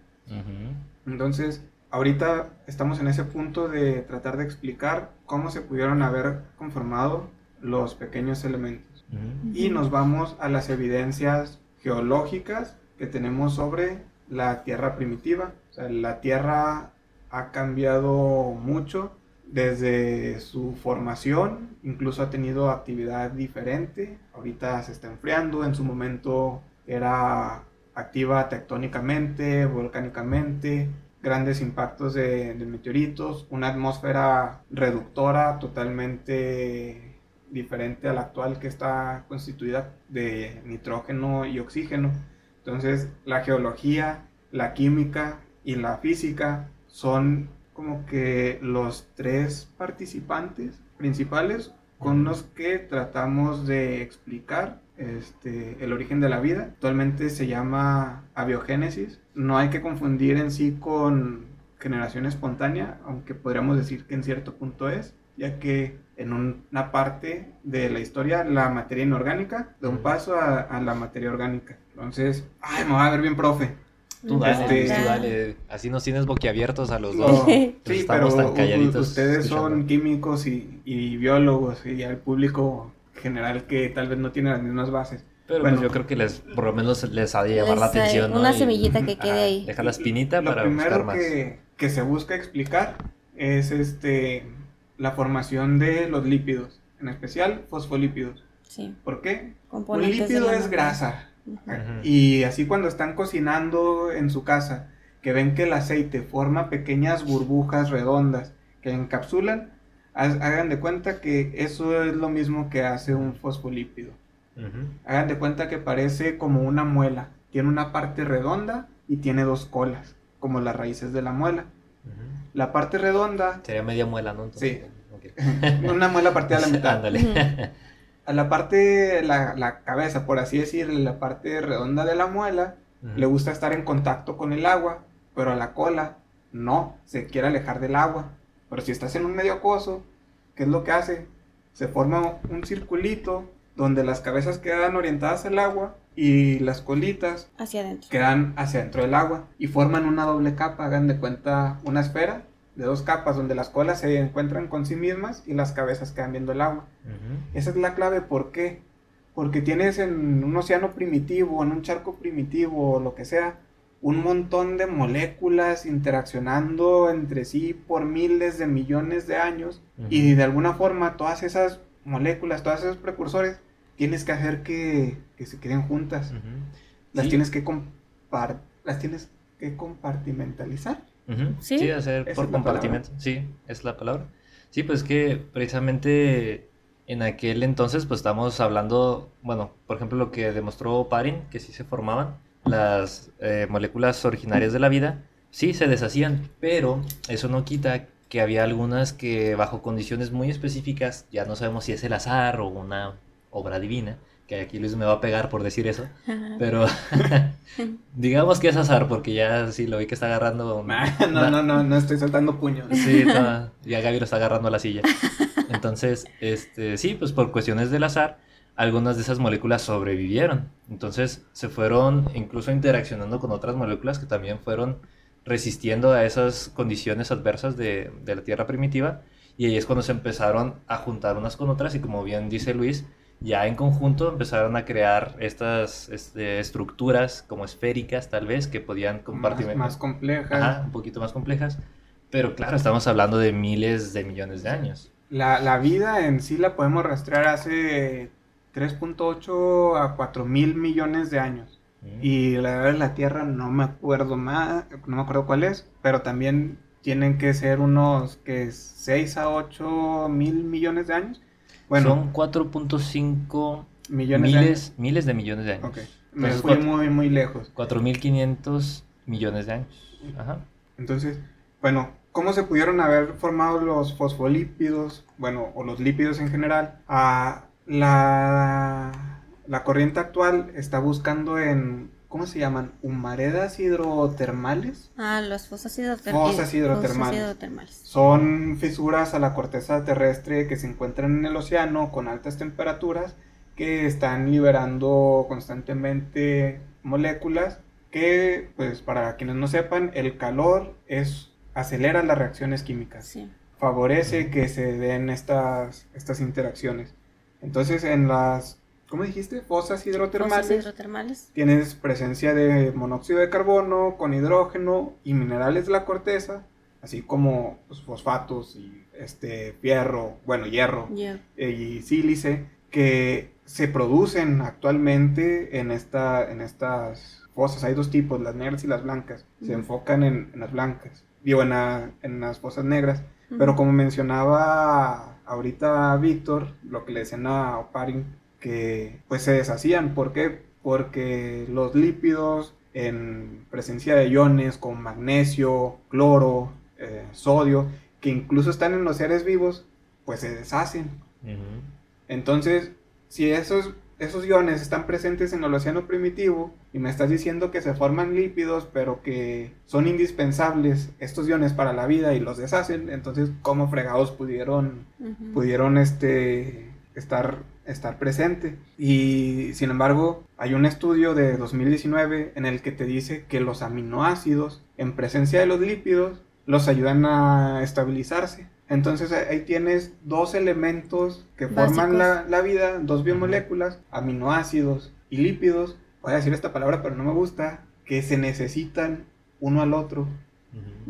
Entonces, ahorita estamos en ese punto de tratar de explicar cómo se pudieron haber conformado los pequeños elementos. Y nos vamos a las evidencias geológicas que tenemos sobre la Tierra primitiva la Tierra ha cambiado mucho desde su formación, incluso ha tenido actividad diferente, ahorita se está enfriando, en su momento era activa tectónicamente, volcánicamente, grandes impactos de, de meteoritos, una atmósfera reductora totalmente diferente a la actual que está constituida de nitrógeno y oxígeno. Entonces la geología, la química y la física son como que los tres participantes principales con los que tratamos de explicar este, el origen de la vida. Actualmente se llama abiogénesis. No hay que confundir en sí con generación espontánea, aunque podríamos decir que en cierto punto es, ya que en una parte de la historia la materia inorgánica da un paso a, la materia orgánica. Entonces, ay, me va a ver bien, profe. Tú dale, tú dale. Así nos tienes boquiabiertos a los dos. sí, pero ustedes son químicos y, y, biólogos y al público general que tal vez no tiene las mismas bases. Pero pues, bueno, yo creo que les, por lo menos les ha de llamar la atención. Una semillita que quede ahí. Deja la espinita para buscar más. Que, que se busca explicar es este la formación de los lípidos, en especial fosfolípidos. Sí. ¿Por qué? Un lípido es grasa. Y así cuando están cocinando en su casa, que ven que el aceite forma pequeñas burbujas redondas que encapsulan, hagan de cuenta que eso es lo mismo que hace un fosfolípido. Hagan de cuenta que parece como una muela. Tiene una parte redonda y tiene dos colas, como las raíces de la muela. La parte redonda... Sería media muela, ¿no? sí. una muela partida a la mitad. A la parte, la, la, cabeza, por así decirlo, la parte redonda de la muela, le gusta estar en contacto con el agua, pero a la cola no, se quiere alejar del agua. Pero si estás en un medio acoso, ¿qué es lo que hace? Se forma un circulito donde las cabezas quedan orientadas al agua y las colitas hacia adentro. quedan hacia adentro del agua y forman una doble capa, hagan de cuenta una esfera de dos capas donde las colas se encuentran con sí mismas y las cabezas quedan viendo el agua. Esa es la clave, ¿por qué? Porque tienes en un océano primitivo, en un charco primitivo o lo que sea, un montón de moléculas interaccionando entre sí por miles de millones de años y de alguna forma todas esas moléculas, todos esos precursores, tienes que hacer que, se queden juntas. Las tienes que las tienes que compartimentalizar. ¿Sí? hacer por compartimento. Sí, es la palabra. Sí, pues que precisamente en aquel entonces pues estamos hablando, bueno, por ejemplo lo que demostró Parin, que sí se formaban las eh, moléculas originarias de la vida, sí se deshacían, pero eso no quita que había algunas que bajo condiciones muy específicas, ya no sabemos si es el azar o una obra divina, que aquí Luis me va a pegar por decir eso, pero digamos que es azar porque ya sí lo vi que está agarrando... no, no, no, no estoy soltando puños. Sí, ya Gaby lo está agarrando a la silla. Entonces, este, sí, pues por cuestiones del azar, algunas de esas moléculas sobrevivieron. Entonces se fueron incluso interaccionando con otras moléculas que también fueron resistiendo a esas condiciones adversas de, de la Tierra primitiva. Y ahí es cuando se empezaron a juntar unas con otras y como bien dice Luis, ya en conjunto empezaron a crear estas este, estructuras como esféricas tal vez que podían compartir más, más complejas un poquito más complejas. Pero claro estamos hablando de miles de millones de años. La, la vida en sí la podemos rastrear hace 3.8 a 4 mil millones de años. Mm. y la edad de la Tierra no me acuerdo más no me acuerdo cuál es pero también tienen que ser unos que 6 a 8 mil millones de años son 4.5 millones miles, de miles de millones de años. Me fui muy, muy lejos. 4.500 millones de años. Entonces, bueno, ¿cómo se pudieron haber formado los fosfolípidos, bueno, o los lípidos en general? A la, la corriente actual está buscando en ¿cómo se llaman? ¿Humaredas hidrotermales? Ah, las fosas hidrotermales. Fosas hidrotermales. Son fisuras a la corteza terrestre que se encuentran en el océano con altas temperaturas que están liberando constantemente moléculas que, pues para quienes no sepan, el calor es acelera las reacciones químicas. Sí. Favorece que se den estas, estas interacciones. Entonces, en las ¿cómo dijiste? Fosas hidrotermales. Fosas hidrotermales. Tienes presencia de monóxido de carbono con hidrógeno y minerales de la corteza, así como pues, fosfatos y este fierro, bueno, hierro eh, y sílice que se producen actualmente en esta en estas fosas. Hay dos tipos, las negras y las blancas. Se enfocan en, las blancas, digo en, en las fosas negras, pero como mencionaba ahorita Víctor, lo que le decían a Oparin que pues se deshacían. ¿Por qué? Porque los lípidos en presencia de iones como magnesio, cloro, eh, sodio, que incluso están en los seres vivos, pues se deshacen. Entonces, si esos, esos iones están presentes en el océano primitivo y me estás diciendo que se forman lípidos, pero que son indispensables estos iones para la vida y los deshacen, entonces cómo fregados pudieron pudieron este estar estar presente. Y sin embargo, hay un estudio de 2019 en el que te dice que los aminoácidos en presencia de los lípidos los ayudan a estabilizarse. Entonces ahí tienes dos elementos que forman la, vida, dos biomoléculas, aminoácidos y lípidos. Voy a decir esta palabra, pero no me gusta, que se necesitan uno al otro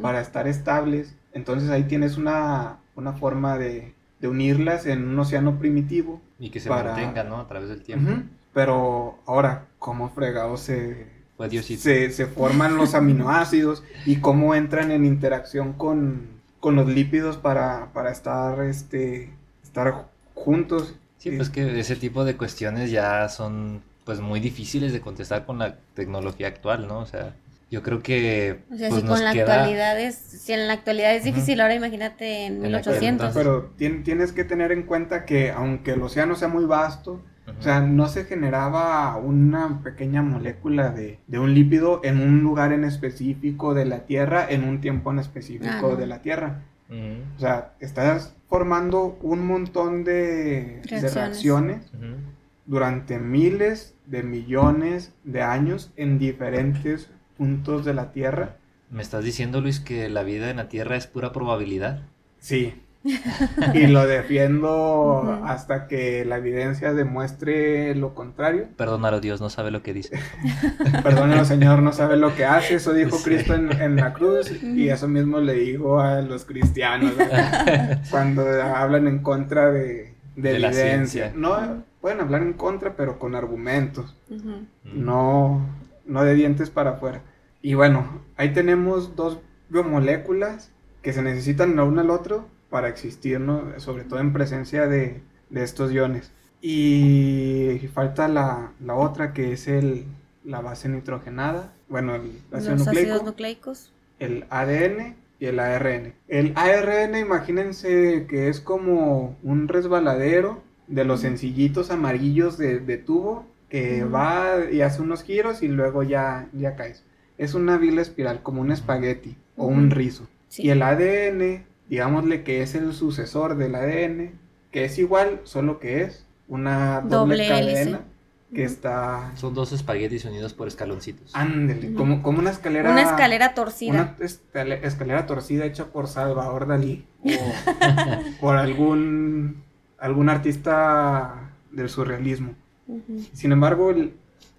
para estar estables. Entonces ahí tienes una, forma de, unirlas en un océano primitivo. Y que se mantengan, ¿no? A través del tiempo. Pero ahora, ¿cómo fregado se, se, se forman los aminoácidos y cómo entran en interacción con, con los lípidos para, para estar, este, estar juntos. Sí, pues que ese tipo de cuestiones ya son pues muy difíciles de contestar con la tecnología actual, ¿no? O sea, yo creo que... O sea, pues, si con la actualidad es, si en la actualidad es difícil, ahora imagínate en, 1800. Pero tienes que tener en cuenta que aunque el océano sea muy vasto, o sea, no se generaba una pequeña molécula de, un lípido en un lugar en específico de la Tierra en un tiempo en específico ah, de la Tierra. O sea, estás formando un montón de reacciones, durante miles de millones de años en diferentes puntos de la Tierra. ¿Me estás diciendo, Luis, que la vida en la Tierra es pura probabilidad? Sí, y lo defiendo hasta que la evidencia demuestre lo contrario. Perdónalo, Dios no sabe lo que dice. Perdónalo, Señor no sabe lo que hace. Eso dijo Cristo en, la cruz y eso mismo le dijo a los cristianos cuando hablan en contra de, de, evidencia. No pueden hablar en contra, pero con argumentos. No, no de dientes para afuera. Y bueno, ahí tenemos dos biomoléculas que se necesitan la una al otro para existir, ¿no? sobre todo en presencia de, estos iones. Y falta la, otra que es el, la base nitrogenada, bueno, el ácido Los ácidos nucleicos. El ADN y el ARN. El ARN, imagínense que es como un resbaladero de los sencillitos amarillos de, tubo que va y hace unos giros y luego ya, ya caes. Es una vila espiral, como un espagueti o un rizo. Y el ADN digámosle que es el sucesor del ADN, que es igual, solo que es una doble, cadena que está... Son dos espaguetis unidos por escaloncitos. Ándele, como, como una escalera... Una escalera torcida. Una escalera torcida hecha por Salvador Dalí o por algún, algún artista del surrealismo. Sin embargo,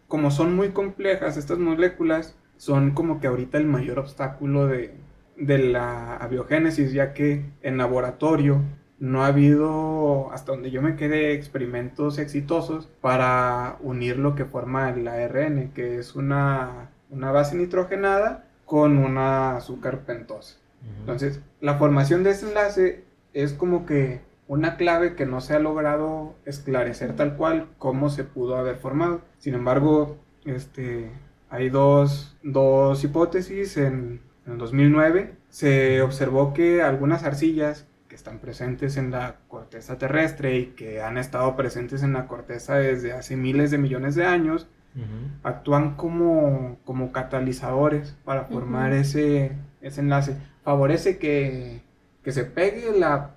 como son muy complejas estas moléculas, son como que ahorita el mayor obstáculo de, de la abiogénesis, ya que en laboratorio no ha habido, hasta donde yo me quedé, experimentos exitosos para unir lo que forma el ARN, que es una, base nitrogenada con una azúcar pentosa. Entonces, la formación de ese enlace es como que una clave que no se ha logrado esclarecer tal cual cómo se pudo haber formado. Sin embargo, este, hay dos, dos hipótesis en en 2009 se observó que algunas arcillas que están presentes en la corteza terrestre y que han estado presentes en la corteza desde hace miles de millones de años, actúan como, como catalizadores para formar ese, ese enlace. Favorece que, se pegue la,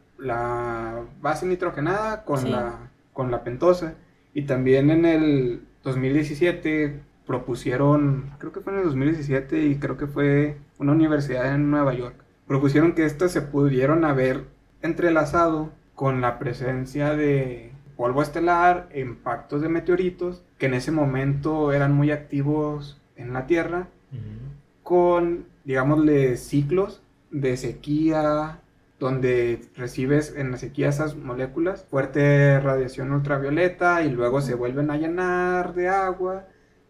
base nitrogenada con, la, con la pentosa. Y también en el 2017 propusieron, creo que fue en el 2017 y creo que fue una universidad en Nueva York, propusieron que estas se pudieron haber entrelazado con la presencia de polvo estelar, impactos de meteoritos, que en ese momento eran muy activos en la Tierra, con, digámosle, ciclos de sequía, donde recibes en la sequía esas moléculas, fuerte radiación ultravioleta y luego se vuelven a llenar de agua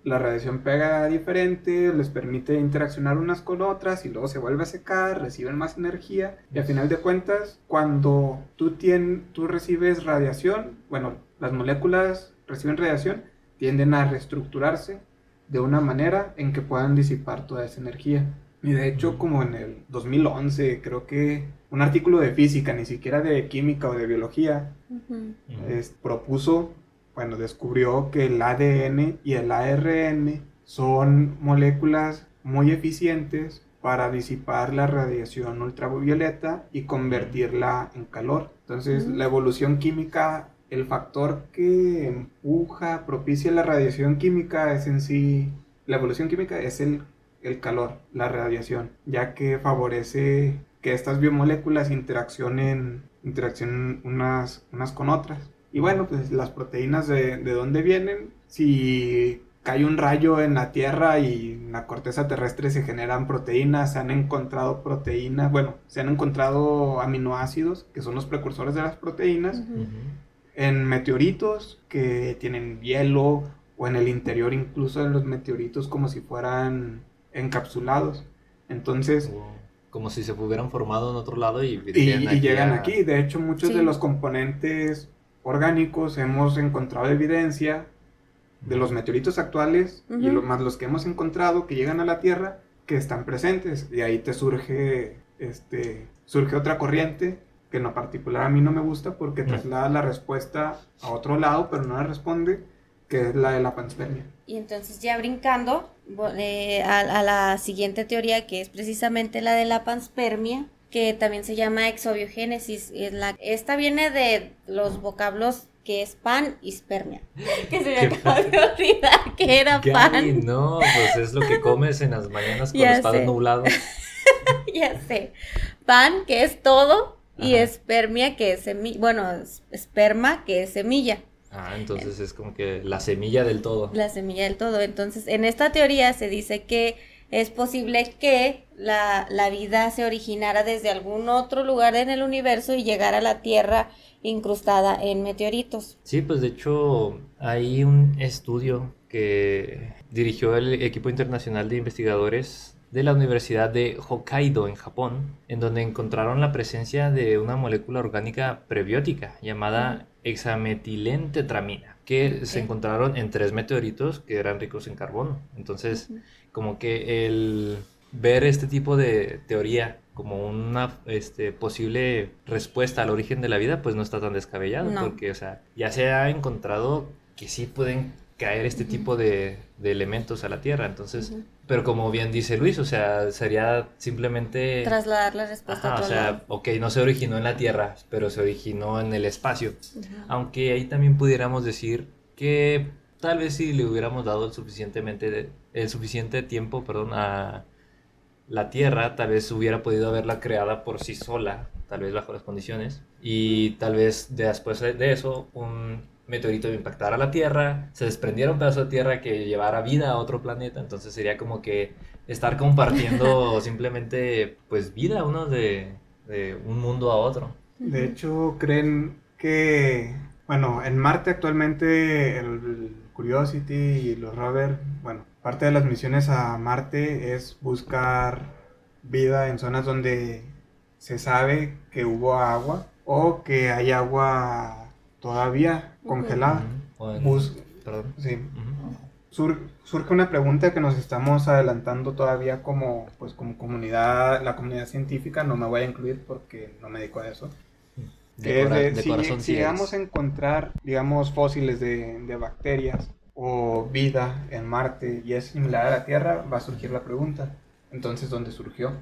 la radiación pega diferente, les permite interaccionar unas con otras y luego se vuelve a secar, reciben más energía y al final de cuentas cuando tú, tú recibes radiación, bueno, las moléculas reciben radiación, tienden a reestructurarse de una manera en que puedan disipar toda esa energía. Y de hecho, como en el 2011, creo que un artículo de física, ni siquiera de química o de biología, propuso bueno, descubrió que el ADN y el ARN son moléculas muy eficientes para disipar la radiación ultravioleta y convertirla en calor. Entonces, la evolución química, el factor que empuja, propicia la radiación química es en sí, la evolución química es el, el calor, la radiación, ya que favorece que estas biomoléculas interaccionen, interaccionen unas, unas con otras. Y bueno, pues las proteínas de, de dónde vienen, si cae un rayo en la Tierra y en la corteza terrestre se generan proteínas, se han encontrado proteínas, bueno, se han encontrado aminoácidos, que son los precursores de las proteínas, en meteoritos que tienen hielo o en el interior incluso de los meteoritos como si fueran encapsulados. Entonces... Como si se hubieran formado en otro lado y, y, llegan aquí. De hecho, muchos de los componentes orgánicos hemos encontrado evidencia de los meteoritos actuales y lo, más los que hemos encontrado que llegan a la Tierra que están presentes y ahí te surge este surge otra corriente que en lo particular a mí no me gusta porque traslada la respuesta a otro lado pero no la responde que es la de la panspermia. Y entonces ya brincando eh, a, a, la siguiente teoría que es precisamente la de la panspermia que también se llama exobiogénesis. esta viene de los vocablos que es pan y spermia. Que se me acaba de olvidar que era pan. no, pues es lo que comes en las mañanas cuando está nublado. ya sé. Pan, que es todo, y espermia, que es semilla. Bueno, esperma, que es semilla. Ah, entonces es como que la semilla del todo. La semilla del todo. Entonces, en esta teoría se dice que es posible que la, la vida se originara desde algún otro lugar en el universo y llegara a la Tierra incrustada en meteoritos. Sí, pues de hecho hay un estudio que dirigió el equipo internacional de investigadores de la Universidad de Hokkaido en Japón, en donde encontraron la presencia de una molécula orgánica prebiótica llamada hexametilentetramina, que se encontraron en tres meteoritos que eran ricos en carbono. Entonces, como que el ver este tipo de teoría como una este, posible respuesta al origen de la vida, pues no está tan descabellado, porque, o sea, ya se ha encontrado que sí pueden caer este tipo de, elementos a la Tierra, entonces, pero como bien dice Luis, o sea, sería simplemente... Trasladar la respuesta. a o sea, ok, no se originó en la Tierra, pero se originó en el espacio, aunque ahí también pudiéramos decir que tal vez si le hubiéramos dado el suficientemente, el suficiente tiempo, perdón, a la Tierra tal vez hubiera podido haberla creada por sí sola, tal vez bajo las condiciones, y tal vez después de eso un meteorito impactara a la Tierra, se desprendiera un pedazo de Tierra que llevara vida a otro planeta, entonces sería como que estar compartiendo simplemente pues vida uno de, de un mundo a otro. De hecho, creen que, bueno, en Marte actualmente el Curiosity y los rovers, bueno, parte de las misiones a Marte es buscar vida en zonas donde se sabe que hubo agua o que hay agua todavía congelada. Perdón. Sí. surge una pregunta que nos estamos adelantando todavía como, pues, como comunidad, la comunidad científica, no me voy a incluir porque no me dedico a eso. De, si, si llegamos a encontrar, digamos, fósiles de, de bacterias o vida en Marte y es similar a la Tierra, va a surgir la pregunta, entonces, ¿dónde surgió?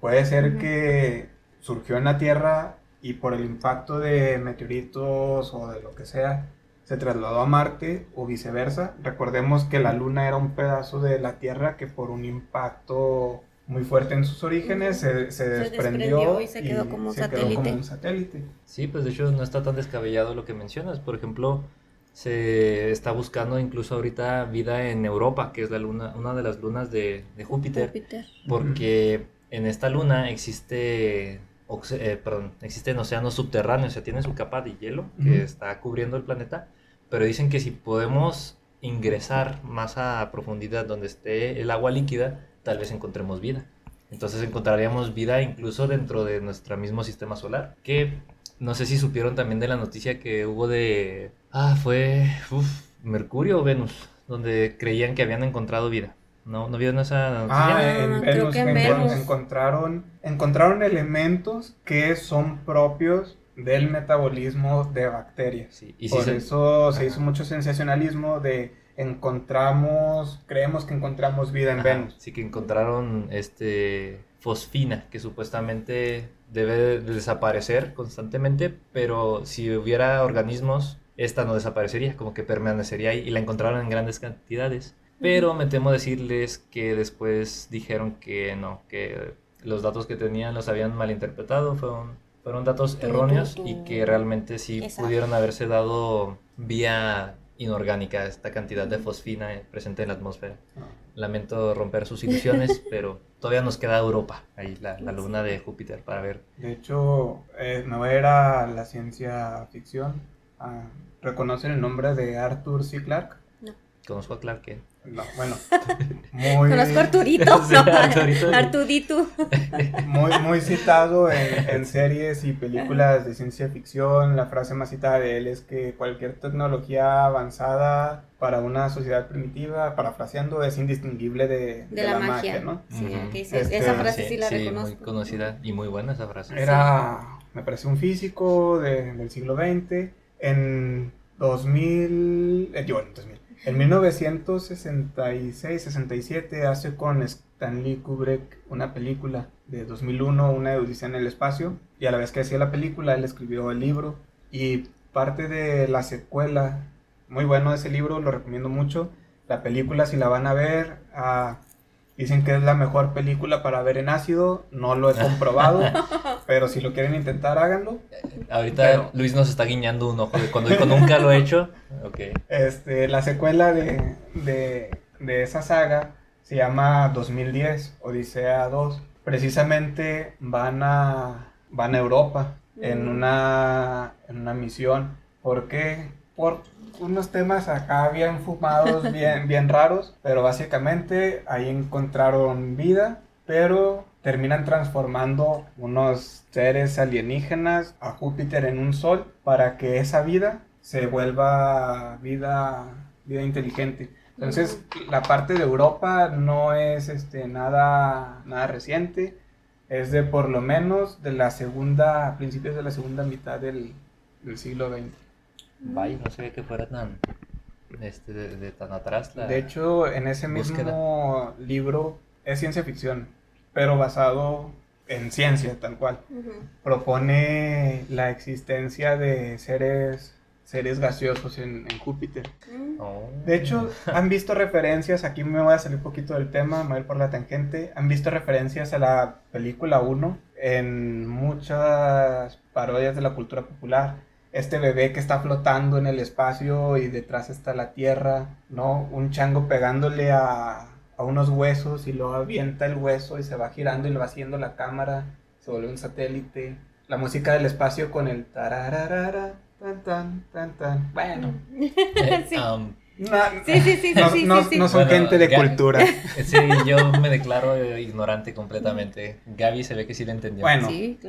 Puede ser que surgió en la Tierra y por el impacto de meteoritos o de lo que sea, se trasladó a Marte o viceversa. Recordemos que la Luna era un pedazo de la Tierra que por un impacto muy fuerte en sus orígenes se, desprendió, y se quedó, como, satélite. como un satélite. Sí, pues de hecho no está tan descabellado lo que mencionas. Por ejemplo, se está buscando incluso ahorita vida en Europa, que es la luna, una de las lunas de, Júpiter, porque en esta luna existe, eh, perdón, existen océanos subterráneos, o sea, tiene su capa de hielo que está cubriendo el planeta, pero dicen que si podemos ingresar más a profundidad donde esté el agua líquida, tal vez encontremos vida. Entonces encontraríamos vida incluso dentro de nuestro mismo sistema solar, que no sé si supieron también de la noticia que hubo de Ah, fue Mercurio o Venus, donde creían que habían encontrado vida. ¿No, ¿no vieron esa noticia? Ah, en, Venus, Encontraron, encontraron elementos que son propios del metabolismo de bacterias. Y Por eso se hizo mucho sensacionalismo de encontramos, creemos que encontramos vida en Venus. Sí, que encontraron este fosfina, que supuestamente debe de desaparecer constantemente, pero si hubiera organismos, esta no desaparecería, como que permanecería ahí, y la encontraron en grandes cantidades. Pero me temo decirles que después dijeron que no, que los datos que tenían los habían malinterpretado, fueron, fueron datos erróneos y que realmente sí pudieron haberse dado vía inorgánica esta cantidad de fosfina presente en la atmósfera. Ah. Lamento romper sus ilusiones, pero todavía nos queda Europa, ahí la, luna de Júpiter para ver. De hecho, eh, no era la ciencia ficción. Ah, ¿Reconocen el nombre de Arthur C. Clarke? No. Conozco a Clarke. No, bueno, muy... Conozco a Arturito, Artudito. Muy, muy citado en, en, series y películas de ciencia ficción. La frase más citada de él es que cualquier tecnología avanzada para una sociedad primitiva, parafraseando, es indistinguible de, de, la, magia, ¿no? Sí, esa este, frase sí, la sí, reconozco. muy conocida y muy buena esa frase. Era, me parece, un físico del siglo XX. En 2000, eh, yo, en 2000, en 1966-67 hace con Stanley Kubrick una película de 2001, una Odisea en el espacio, y a la vez que hacía la película, él escribió el libro, y parte de la secuela, muy bueno ese libro, lo recomiendo mucho, la película si la van a ver, ah, Dicen que es la mejor película para ver en ácido, no lo he comprobado, pero si lo quieren intentar, háganlo. Ahorita Luis nos está guiñando un ojo de cuando dijo nunca lo he hecho. Okay. Este, la secuela de, de, esa saga se llama 2010, Odisea 2. Precisamente van a, van a Europa en, mm. una, en una misión. ¿Por qué? Por unos temas acá bien fumados, bien, bien raros, pero básicamente ahí encontraron vida, pero terminan transformando unos seres alienígenas a Júpiter en un sol para que esa vida se vuelva vida, vida inteligente. Entonces, la parte de Europa no es este, nada, nada reciente, es de por lo menos de la segunda, principios de la segunda mitad del, del siglo XX. Vaya, no sé que fuera tan, este, de, tan atrás. de hecho, en ese mismo libro es ciencia ficción, pero basado en ciencia, tal cual. Propone la existencia de seres seres gaseosos en, Júpiter. Mm. Oh. De hecho, han visto referencias, aquí me voy a salir un poquito del tema, me voy a ir por la tangente, han visto referencias a la película 1 en muchas parodias de la cultura popular este bebé que está flotando en el espacio y detrás está la Tierra, ¿no? Un chango pegándole a, unos huesos y lo avienta el hueso y se va girando y lo va haciendo la cámara, se vuelve un satélite. La música del espacio con el tararara, tan tan tan tan. Bueno. sí. Um, sí, sí, sí, no, sí, no, no son gente de cultura. Sí, yo me declaro ignorante completamente. Gaby se ve que sí le entendió. Bueno,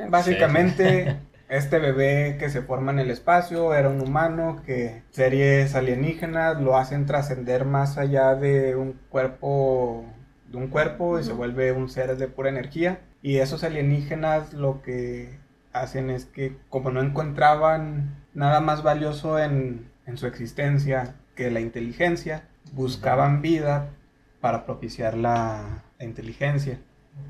básicamente este bebé que se forma en el espacio era un humano que series alienígenas lo hacen trascender más allá de un cuerpo de un cuerpo y se vuelve un ser de pura energía. Y esos alienígenas lo que hacen es que como no encontraban nada más valioso en, en su existencia que la inteligencia buscaban vida para propiciar la, la inteligencia.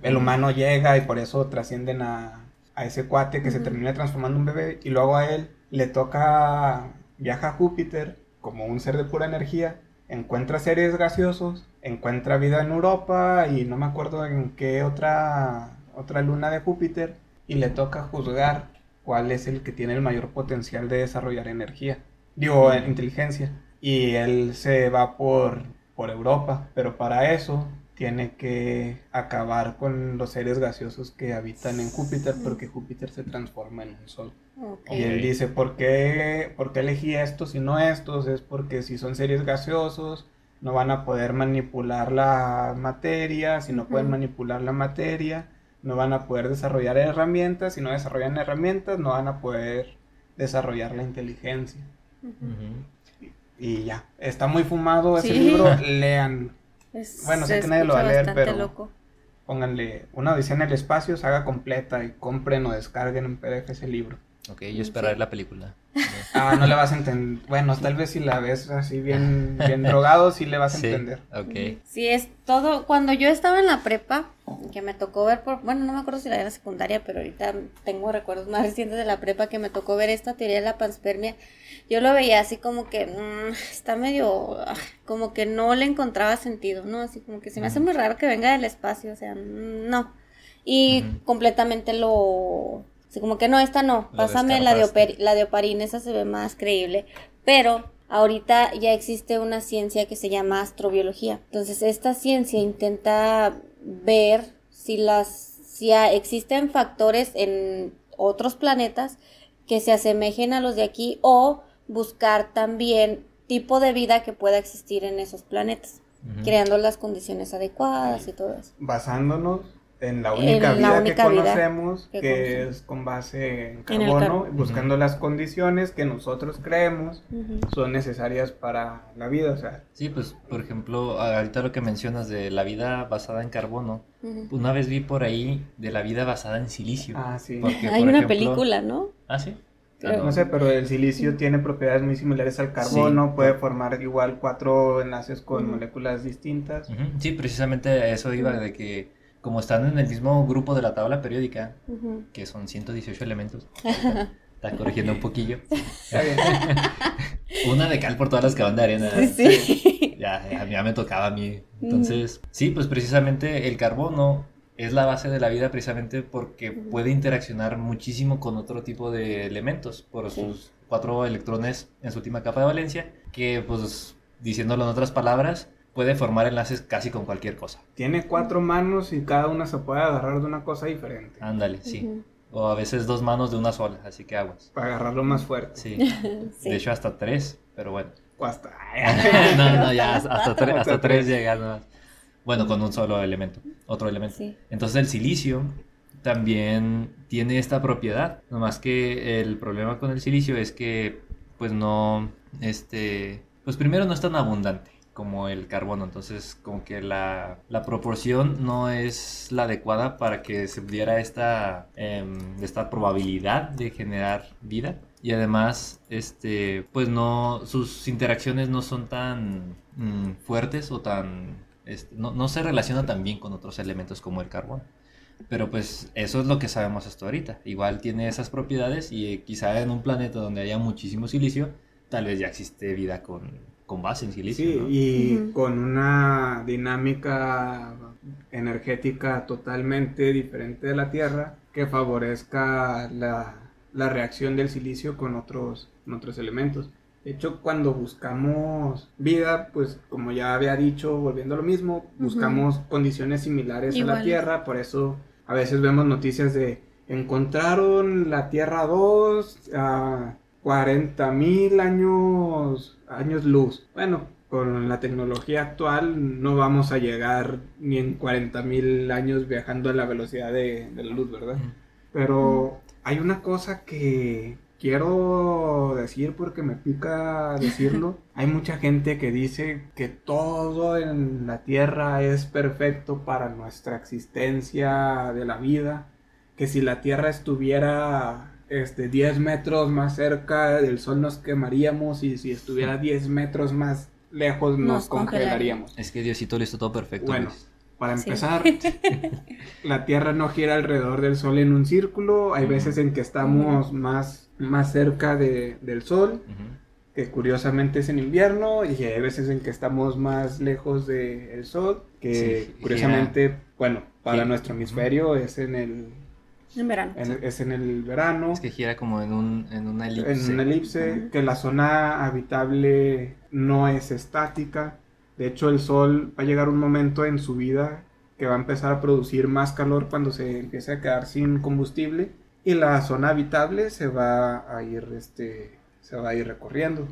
El humano llega y por eso trascienden a a ese cuate que se termina transformando en un bebé y luego a él le toca viaja a Júpiter como un ser de pura energía, encuentra seres gaseosos, encuentra vida en Europa y no me acuerdo en qué otra otra luna de Júpiter y le toca juzgar cuál es el que tiene el mayor potencial de desarrollar energía, digo, inteligencia. Y él se va por por Europa, pero para eso tiene que acabar con los seres gaseosos que habitan en Júpiter porque Júpiter se transforma en un sol. Y él dice, ¿por qué, ¿por qué elegí estos y no estos? Es porque si son seres gaseosos no van a poder manipular la materia, si no pueden manipular la materia, no van a poder desarrollar herramientas, si no desarrollan herramientas no van a poder desarrollar la inteligencia. y, ya, está muy fumado ese libro, lean bueno, sé que nadie lo va a leer, pero pónganle una odisea en el espacio, saga completa y compren o descarguen en PDF ese libro. Ok, yo esperaré la película. Ah, no le vas a entender. Bueno, tal vez si la ves así bien, bien drogado, sí le vas a Sí, entender. ok. Sí, es todo. Cuando yo estaba en la prepa, que me tocó ver por. Bueno, no me acuerdo si la era secundaria, pero ahorita tengo recuerdos más recientes de la prepa que me tocó ver esta teoría de la panspermia. Yo lo veía así como que. mm, está medio. ah, como que no le encontraba sentido, ¿no? Así como que se me hace muy raro que venga del espacio, o sea, mm, no. Y completamente lo. Así como que no, esta no. Pásame la de, la de Oparin, esa se ve más creíble. Pero ahorita ya existe una ciencia que se llama astrobiología. Entonces, esta ciencia intenta ver si las si existen factores en otros planetas que se asemejen a los de aquí o buscar también tipo de vida que pueda existir en esos planetas, creando las condiciones adecuadas y todo eso. Basándonos en la En única la vida única que vida conocemos, que es con base en carbono, buscando las condiciones que nosotros creemos son necesarias para la vida. O sea, Sí, pues, por ejemplo, ahorita lo que mencionas de la vida basada en carbono, una vez vi por ahí de la vida basada en silicio. ah, sí. Porque, Hay por una ejemplo- película, ¿no? Ah, sí. Creo. No sé, pero el silicio tiene propiedades muy similares al carbono, puede formar igual cuatro enlaces con moléculas distintas. Sí, precisamente a eso iba, de que como están en el mismo grupo de la tabla periódica, Ujú. que son 118 elementos, está corrigiendo un poquillo. Está. Una de cal por todas las que van de arena. Sí, sí. Ya, ya, ya me tocaba a mí. Entonces, sí, pues precisamente el carbono es la base de la vida precisamente porque Ujú. puede interaccionar muchísimo con otro tipo de elementos por Sí. sus cuatro electrones en su última capa de valencia, que pues diciéndolo en otras palabras, puede formar enlaces casi con cualquier cosa. Tiene cuatro manos y cada una se puede agarrar de una cosa diferente. Ándale, sí. O a veces dos manos de una sola, así que aguas. Para agarrarlo más fuerte. Sí. Sí. De hecho, hasta tres, pero bueno. O hasta. no, no, ya hasta, hasta tres, hasta llega nomás. Bueno, con un solo elemento, otro elemento. Sí. Entonces el silicio también tiene esta propiedad, nomás que el problema con el silicio es que pues no, este, pues primero no es tan abundante como el carbono, entonces como que la, la proporción no es la adecuada para que se diera esta, em, esta probabilidad de generar vida y además este pues no sus interacciones no son tan mm, fuertes o tan este, no, no se relaciona tan bien con otros elementos como el carbono. Pero pues eso es lo que sabemos hasta ahorita. Igual tiene esas propiedades y eh, quizá en un planeta donde haya muchísimo silicio, tal vez ya existe vida con, con base en silicio. Sí, ¿no? y con una dinámica energética totalmente diferente de la Tierra que favorezca la, la reacción del silicio con otros, con otros elementos. De hecho, cuando buscamos vida, pues como ya había dicho, volviendo a lo mismo, buscamos condiciones similares a la. Tierra, por eso a veces vemos noticias de encontraron la Tierra 2 a 40 mil años, años luz. Bueno, con la tecnología actual no vamos a llegar ni en 40 mil años viajando a la velocidad de, de la luz, ¿verdad? Pero hay una cosa que quiero decir porque me pica decirlo. hay mucha gente que dice que todo en la Tierra es perfecto para nuestra existencia de la vida. Que si la Tierra estuviera este, 10 metros más cerca del Sol nos quemaríamos y si estuviera 10 metros más lejos nos, Nos congelaríamos. Es que Diosito lo hizo todo perfecto. Bueno, Luis. Para Sí. empezar, la Tierra no gira alrededor del Sol en un círculo. Hay veces en que estamos más, más cerca de- del Sol, que curiosamente es en invierno, y hay veces en que estamos más lejos del Sol, que Sí, gira. curiosamente, bueno, para nuestro hemisferio es en el, En verano. en- es en el verano. Es que gira como en, un, en una elipse. En una elipse, que la zona habitable no es estática. De hecho, el Sol va a llegar un momento en su vida que va a empezar a producir más calor cuando se empiece a quedar sin combustible y la zona habitable se va a ir, este, se va a ir recorriendo.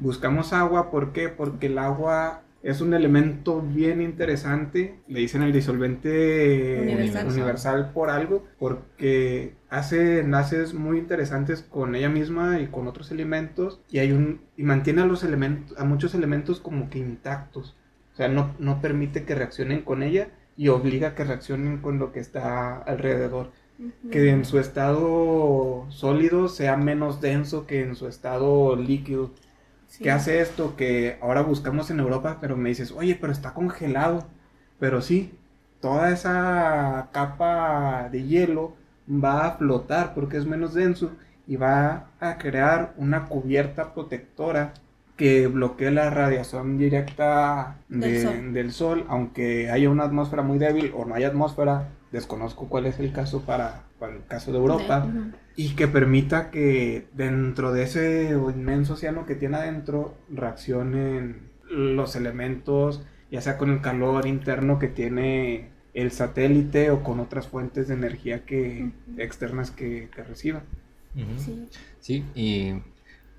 Buscamos agua, ¿por qué? Porque el agua es un elemento bien interesante, le dicen el disolvente Universal. universal por algo, porque hace enlaces muy interesantes con ella misma y con otros elementos y hay un y mantiene a los elementos a muchos elementos como que intactos. O sea, no, no permite que reaccionen con ella y obliga a que reaccionen con lo que está alrededor. que en su estado sólido sea menos denso que en su estado líquido. ¿Qué hace esto? Que ahora buscamos en Europa, pero me dices, oye, pero está congelado. Pero sí, toda esa capa de hielo va a flotar porque es menos denso y va a crear una cubierta protectora que bloquee la radiación directa del, sol. aunque haya una atmósfera muy débil o no haya atmósfera, desconozco cuál es el caso para, el caso de Europa, y que permita que dentro de ese inmenso océano que tiene adentro reaccionen los elementos, ya sea con el calor interno que tiene el satélite o con otras fuentes de energía que, externas que, que reciba. sí. sí, y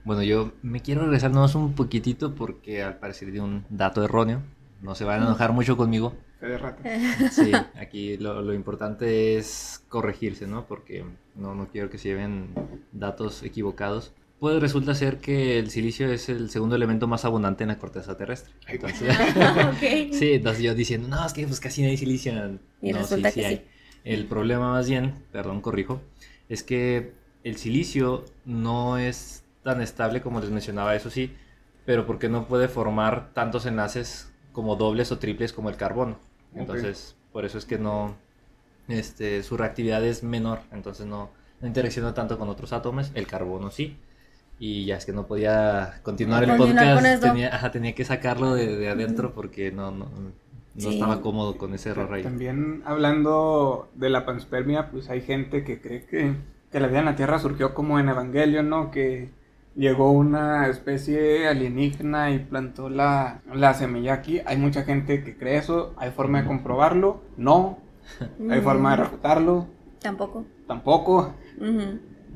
bueno, yo me quiero regresarnos un poquitito porque al parecer de un dato erróneo. No se van a enojar mucho conmigo. Sí, aquí lo, importante es corregirse, ¿no? Porque no, no quiero que se lleven datos equivocados. Pues resulta ser que el silicio es el segundo elemento más abundante en la corteza terrestre. Entonces, ah, sí, entonces yo diciendo, no, es que pues casi no hay silicio. Y no, resulta sí, que sí hay. El problema más bien, perdón, corrijo, es que el silicio no es tan estable como les mencionaba, eso sí, pero porque no puede formar tantos enlaces como dobles o triples como el carbono. Entonces, por eso es que no, este, su reactividad es menor, entonces no, no interacciona tanto con otros átomos, el carbono sí. Y ya es que no podía continuar el podcast, tenía, tenía que sacarlo de, adentro porque no, no, no estaba cómodo con ese error ahí. También hablando de la panspermia, pues hay gente que cree que, que la vida en la Tierra surgió como en Evangelion, ¿no? Que llegó una especie alienígena y plantó la, semilla aquí. Hay mucha gente que cree eso. ¿Hay forma de comprobarlo? No. ¿Hay forma de refutarlo? Tampoco. Tampoco.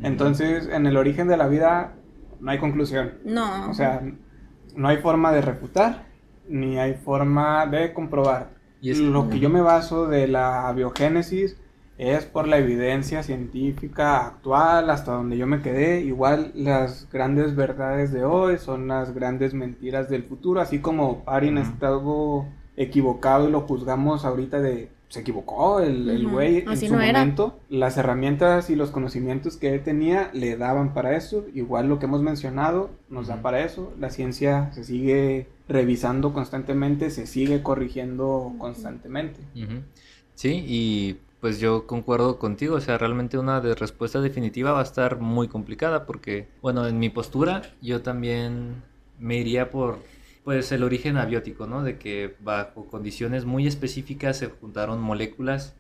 Entonces, en el origen de la vida no hay conclusión. No. O sea, no hay forma de refutar ni hay forma de comprobar. ¿Y es Lo que yo me baso de la biogénesis es por la evidencia científica actual, hasta donde yo me quedé. Igual las grandes verdades de hoy son las grandes mentiras del futuro, así como Parin uh equivocado y lo juzgamos ahorita de se equivocó el güey en su momento. Las herramientas y los conocimientos que él tenía le daban para eso. Igual lo que hemos mencionado nos da para eso. La ciencia se sigue revisando constantemente, se sigue corrigiendo constantemente. Sí, y pues yo concuerdo contigo, o sea, realmente una de respuesta definitiva va a estar muy complicada porque, bueno, en mi postura yo también me iría por, pues, el origen abiótico, ¿no? De que bajo condiciones muy específicas se juntaron moléculas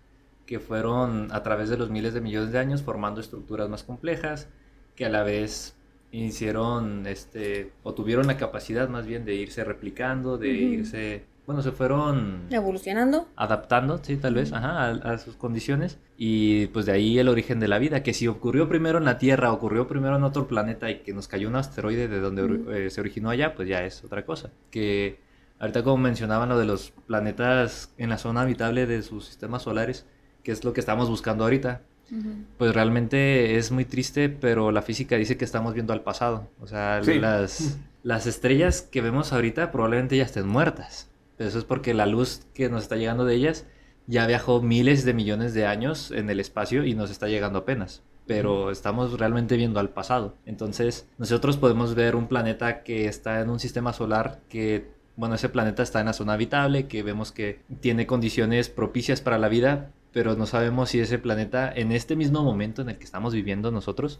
que fueron a través de los miles de millones de años formando estructuras más complejas, que a la vez hicieron, este, o tuvieron la capacidad más bien de irse replicando, de irse bueno, se fueron... Evolucionando. Adaptando, sí, tal vez, ajá, a, sus condiciones. Y pues de ahí el origen de la vida, que si ocurrió primero en la Tierra, ocurrió primero en otro planeta y que nos cayó un asteroide de donde eh, se originó allá, pues ya es otra cosa. Que ahorita como mencionaban lo de los planetas en la zona habitable de sus sistemas solares, que es lo que estamos buscando ahorita. Pues realmente es muy triste, pero la física dice que estamos viendo al pasado. O sea, las, las estrellas que vemos ahorita probablemente ya estén muertas eso es porque la luz que nos está llegando de ellas ya viajó miles de millones de años en el espacio y nos está llegando apenas. Pero estamos realmente viendo al pasado. Entonces, nosotros podemos ver un planeta que está en un sistema solar que, bueno, ese planeta está en la zona habitable, que vemos que tiene condiciones propicias para la vida, pero no sabemos si ese planeta en este mismo momento en el que estamos viviendo nosotros,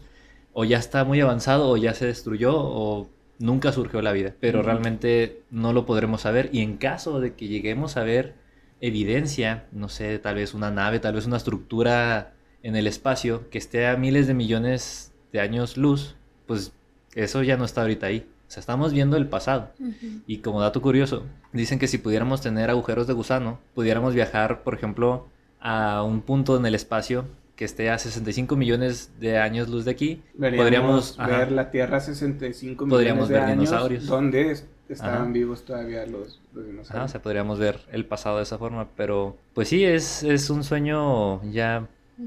o ya está muy avanzado, o ya se destruyó, o nunca surgió la vida, pero realmente no lo podremos saber y en caso de que lleguemos a ver evidencia, no sé, tal vez una nave, tal vez una estructura en el espacio que esté a miles de millones de años luz, pues eso ya no está ahorita ahí. O sea, estamos viendo el pasado. Y como dato curioso, dicen que si pudiéramos tener agujeros de gusano, pudiéramos viajar, por ejemplo, a un punto en el espacio que esté a 65 millones de años luz de aquí, podríamos ver la Tierra a 65 millones de ver años, dinosaurios. donde estaban vivos todavía los, dinosaurios. o sea, podríamos ver el pasado de esa forma, pero pues sí, es, es un sueño ya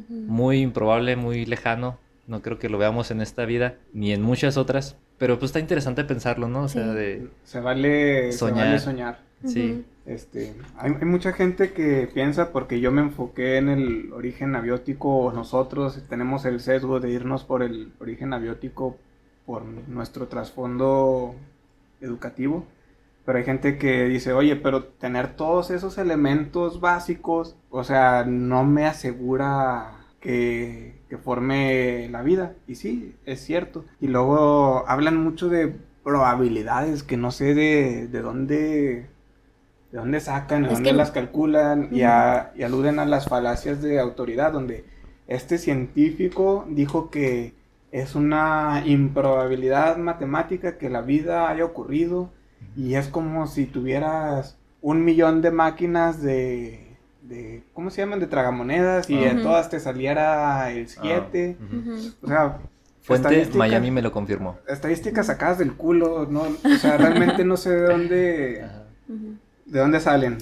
muy improbable, muy lejano. No creo que lo veamos en esta vida, ni en muchas otras, pero pues está interesante pensarlo, ¿no? O sea, de... Se vale soñar. Se vale soñar. Sí, Este, hay, mucha gente que piensa, porque yo me enfoqué en el origen abiótico, nosotros tenemos el sesgo de irnos por el origen abiótico por nuestro trasfondo educativo, pero hay gente que dice, oye, pero tener todos esos elementos básicos, o sea, no me asegura que, que forme la vida. Y sí, es cierto. Y luego hablan mucho de probabilidades que no sé de, de dónde de dónde sacan, de dónde las calculan y, y, aluden a las falacias de autoridad, donde este científico dijo que es una improbabilidad matemática que la vida haya ocurrido y es como si tuvieras un millón de máquinas de, de ¿cómo se llaman? De tragamonedas y en todas te saliera el 7. Ah, o sea, Fuente Miami me lo confirmó. Estadísticas sacadas del culo, no, o sea, realmente no sé de dónde de dónde salen.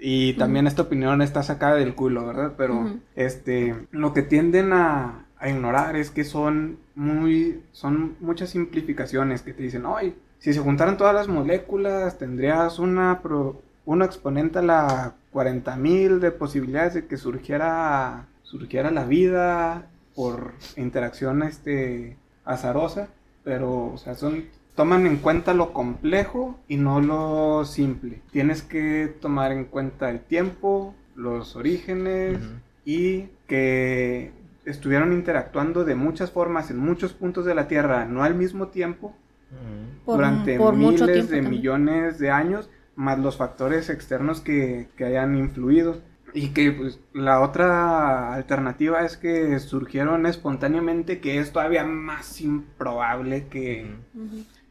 Y también esta opinión está sacada del culo, ¿verdad? Pero este lo que tienden a, a, ignorar es que son muy son muchas simplificaciones que te dicen, "Ay, si se juntaran todas las moléculas, tendrías una pro, una exponente a la 40.000 de posibilidades de que surgiera surgiera la vida por interacción este azarosa, pero o sea, son toman en cuenta lo complejo y no lo simple. Tienes que tomar en cuenta el tiempo, los orígenes y que estuvieron interactuando de muchas formas en muchos puntos de la Tierra, no al mismo tiempo, durante miles de millones de años, más los factores externos que, que hayan influido. Y que pues, la otra alternativa es que surgieron espontáneamente, que es todavía más improbable que...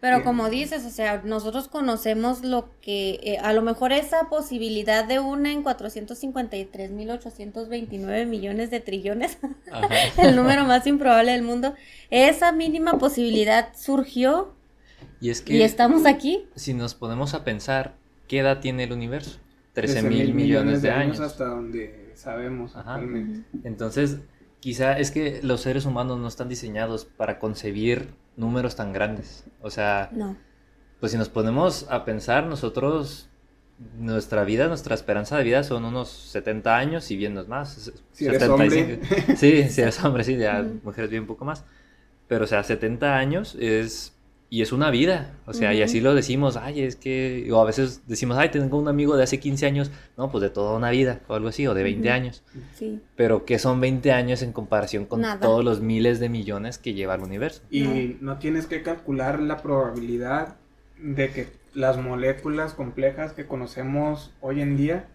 Pero como dices, o sea, nosotros conocemos lo que, eh, a lo mejor esa posibilidad de una en 453.829 millones de trillones, el número más improbable del mundo, esa mínima posibilidad surgió y, es que, y estamos aquí. Si nos ponemos a pensar, ¿qué edad tiene el universo? 13 mil millones, de, años. Hasta donde sabemos actualmente. Entonces, quizá es que los seres humanos no están diseñados para concebir números tan grandes. O sea, pues si nos ponemos a pensar, nosotros, nuestra vida, nuestra esperanza de vida son unos 70 años y bien no es más. Si eres hombre. Sí, si eres hombre, sí, ya mujeres bien un poco más. Pero, o sea, 70 años es y es una vida, o sea, y así lo decimos, ay, es que, o a veces decimos, ay, tengo un amigo de hace 15 años, no, pues de toda una vida, o algo así, o de 20 años. Sí. Pero ¿qué son 20 años en comparación con todos los miles de millones que lleva el universo? Y no tienes que calcular la probabilidad de que las moléculas complejas que conocemos hoy en día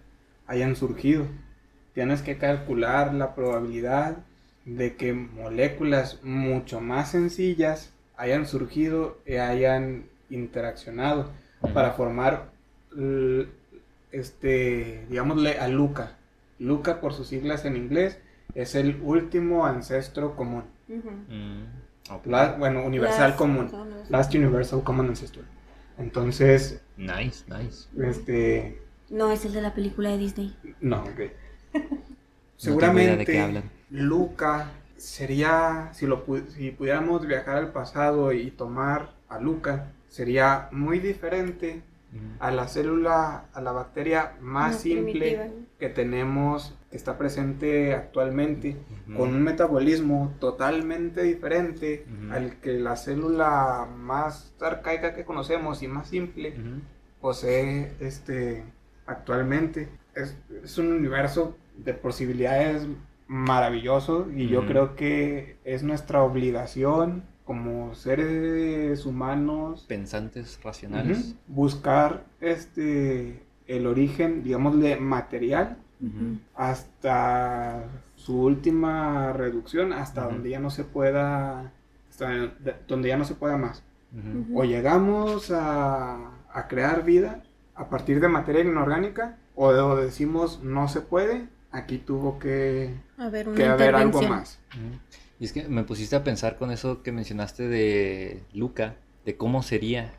hayan surgido. Tienes que calcular la probabilidad de que moléculas mucho más sencillas hayan surgido y hayan interaccionado para formar, este, digámosle a Luca. Luca, por sus siglas en inglés, es el último ancestro común. Mm, bueno, universal común. Last Universal Common Ancestor. Entonces. Nice, nice. Este. No, es el de la película de Disney. No, ok. Seguramente Luca sería, si, lo, si pudiéramos viajar al pasado y tomar a Luca, sería muy diferente a la célula, a la bacteria más simple que tenemos, que está presente actualmente, con un metabolismo totalmente diferente al que la célula más arcaica que conocemos y más simple posee este, actualmente. Es, es un universo de posibilidades maravilloso y yo creo que es nuestra obligación como seres humanos pensantes racionales. Buscar este el origen digámosle material hasta su última reducción hasta donde ya no se pueda hasta donde ya no se pueda más. O llegamos a, a crear vida a partir de materia inorgánica o decimos no se puede aquí tuvo que haber, algo más. Y es que me pusiste a pensar con eso que mencionaste de Luca, de cómo sería.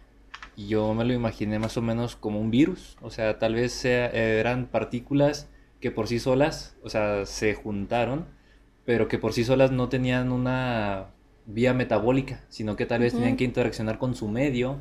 Y yo me lo imaginé más o menos como un virus. O sea, tal vez eran partículas que por sí solas, o sea, se juntaron, pero que por sí solas no tenían una vía metabólica, sino que tal vez tenían que interaccionar con su medio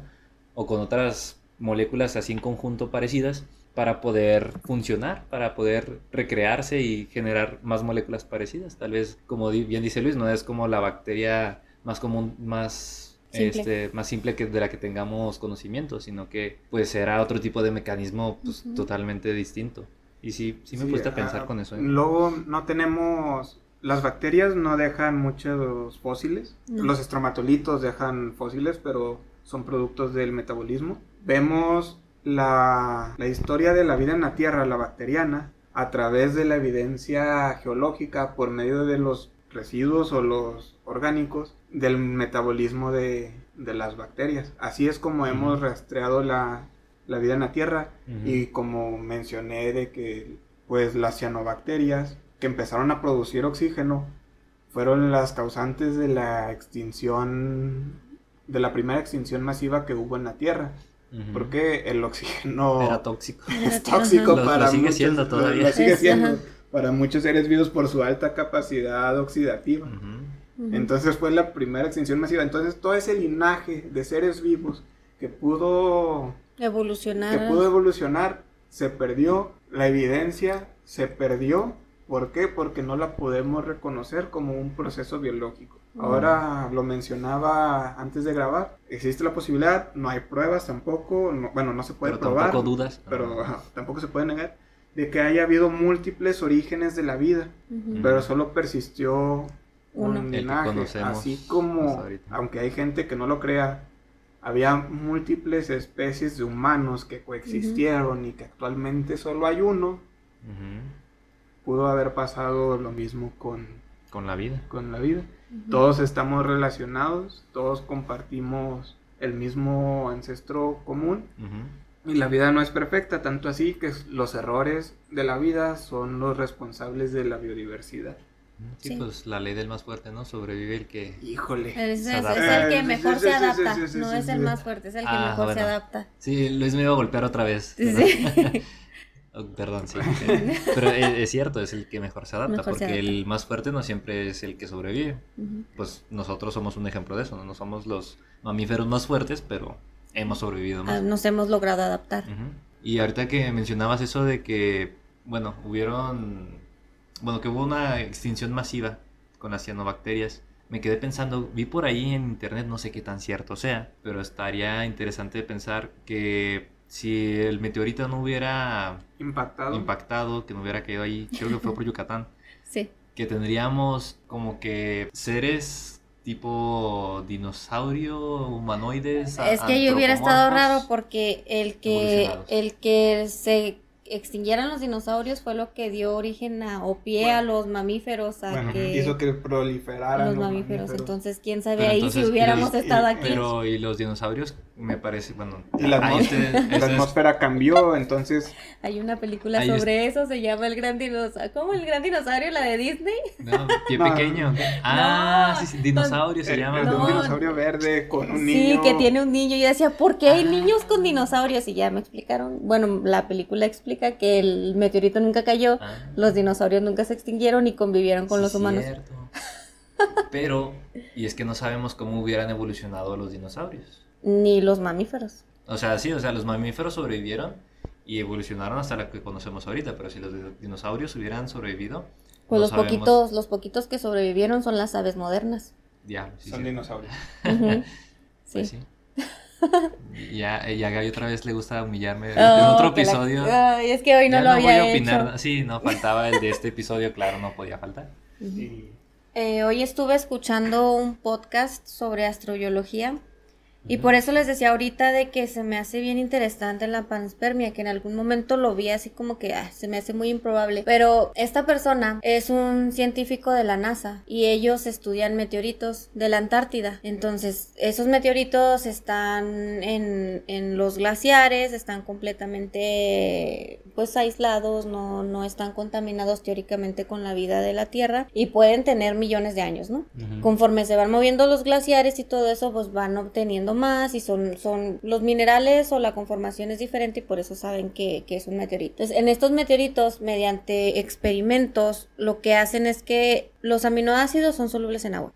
o con otras moléculas así en conjunto parecidas para poder funcionar, para poder recrearse y generar más moléculas parecidas. Tal vez, como bien dice Luis, no es como la bacteria más común, más simple. Este, más simple que de la que tengamos conocimiento, sino que pues será otro tipo de mecanismo pues, totalmente distinto. Y sí, sí me sí, a pensar ah, con eso. ¿eh? Luego no tenemos las bacterias no dejan muchos fósiles. No. Los estromatolitos dejan fósiles, pero son productos del metabolismo. Vemos la, la, historia de la vida en la Tierra, la bacteriana, a través de la evidencia geológica por medio de los residuos o los orgánicos del metabolismo de, de las bacterias. Así es como uh -huh. hemos rastreado la, la, vida en la Tierra uh -huh. y como mencioné de que pues las cianobacterias que empezaron a producir oxígeno fueron las causantes de la extinción de la primera extinción masiva que hubo en la Tierra. Uh -huh. Porque el oxígeno era tóxico. Es tóxico lo, para lo sigue muchos, siendo todavía. Lo, lo sigue siendo para muchos seres vivos por su alta capacidad oxidativa. Uh -huh. Entonces fue la primera extinción masiva. Entonces todo ese linaje de seres vivos que pudo evolucionar, que pudo evolucionar se perdió. La evidencia se perdió. ¿Por qué? Porque no la podemos reconocer como un proceso biológico. Ahora lo mencionaba antes de grabar, existe la posibilidad, no hay pruebas tampoco, no, bueno, no se puede pero probar. Tampoco dudas. Pero ajá, tampoco se puede negar de que haya habido múltiples orígenes de la vida, uh -huh. pero solo persistió Uno. un linaje, así como, aunque hay gente que no lo crea, había múltiples especies de humanos que coexistieron uh -huh. y que actualmente solo hay uno. Uh -huh. Pudo haber pasado lo mismo con, con la vida. Con la vida. Todos estamos relacionados, todos compartimos el mismo ancestro común. Uh -huh. Y la vida no es perfecta, tanto así que los errores de la vida son los responsables de la biodiversidad. Sí, sí, pues la ley del más fuerte, ¿no? Sobrevive el que. Híjole. Es, es, es el que mejor se adapta. no es el más fuerte, es el que ah, mejor bueno. se adapta. Sí, Luis me iba a golpear otra vez. Sí. Oh, perdón, sí. Pero es, cierto, es el que mejor se adapta, mejor porque se adapta. el más fuerte no siempre es el que sobrevive. Uh -huh. Pues nosotros somos un ejemplo de eso, ¿no? no somos los mamíferos más fuertes, pero hemos sobrevivido más. Ah, nos hemos logrado adaptar. Uh -huh. Y ahorita que mencionabas eso de que, bueno, hubieron, bueno, que hubo una extinción masiva con las cianobacterias, me quedé pensando, vi por ahí en internet, no sé qué tan cierto sea, pero estaría interesante pensar que si el meteorito no hubiera impactado. impactado, que no hubiera caído ahí, creo que fue por Yucatán. sí. Que tendríamos como que seres tipo dinosaurio, humanoides. Es que ahí hubiera estado raro porque el que el que se extinguieran los dinosaurios fue lo que dio origen a, o pie bueno, a los mamíferos a bueno, que hizo que proliferaran los, los mamíferos. mamíferos. entonces quién sabe pero ahí entonces, si hubiéramos y, estado y, aquí pero y los dinosaurios me parece bueno y la, atmósfera, la atmósfera cambió entonces hay una película sobre es... eso se llama el gran dinosaurio ¿cómo el gran dinosaurio la de Disney? no pie no. pequeño ah sí, sí dinosaurio no, se llama el, un dinosaurio verde con un sí, niño sí que tiene un niño y yo decía ¿por qué hay ah. niños con dinosaurios? y ya me explicaron bueno la película explica que el meteorito nunca cayó, ah. los dinosaurios nunca se extinguieron y convivieron con sí, los humanos. Cierto. Pero, y es que no sabemos cómo hubieran evolucionado los dinosaurios. Ni los mamíferos. O sea, sí, o sea, los mamíferos sobrevivieron y evolucionaron hasta la que conocemos ahorita, pero si los dinosaurios hubieran sobrevivido... Pues no los sabemos... poquitos, los poquitos que sobrevivieron son las aves modernas. Ya, sí, son sí. dinosaurios. Uh -huh. pues sí. Ya, y a Gaby otra vez le gusta humillarme. Oh, en otro episodio. La... Ay, es que hoy no lo no había voy a opinar. hecho. Sí, no faltaba el de este episodio, claro, no podía faltar. Uh -huh. eh, hoy estuve escuchando un podcast sobre astrobiología y por eso les decía ahorita de que se me hace bien interesante la panspermia, que en algún momento lo vi así como que ah, se me hace muy improbable. Pero esta persona es un científico de la NASA y ellos estudian meteoritos de la Antártida. Entonces, esos meteoritos están en, en los glaciares, están completamente pues aislados, no, no están contaminados teóricamente con la vida de la Tierra y pueden tener millones de años, ¿no? Uh -huh. Conforme se van moviendo los glaciares y todo eso, pues van obteniendo más y son, son los minerales o la conformación es diferente y por eso saben que, que es un meteorito. Entonces, en estos meteoritos, mediante experimentos, lo que hacen es que los aminoácidos son solubles en agua.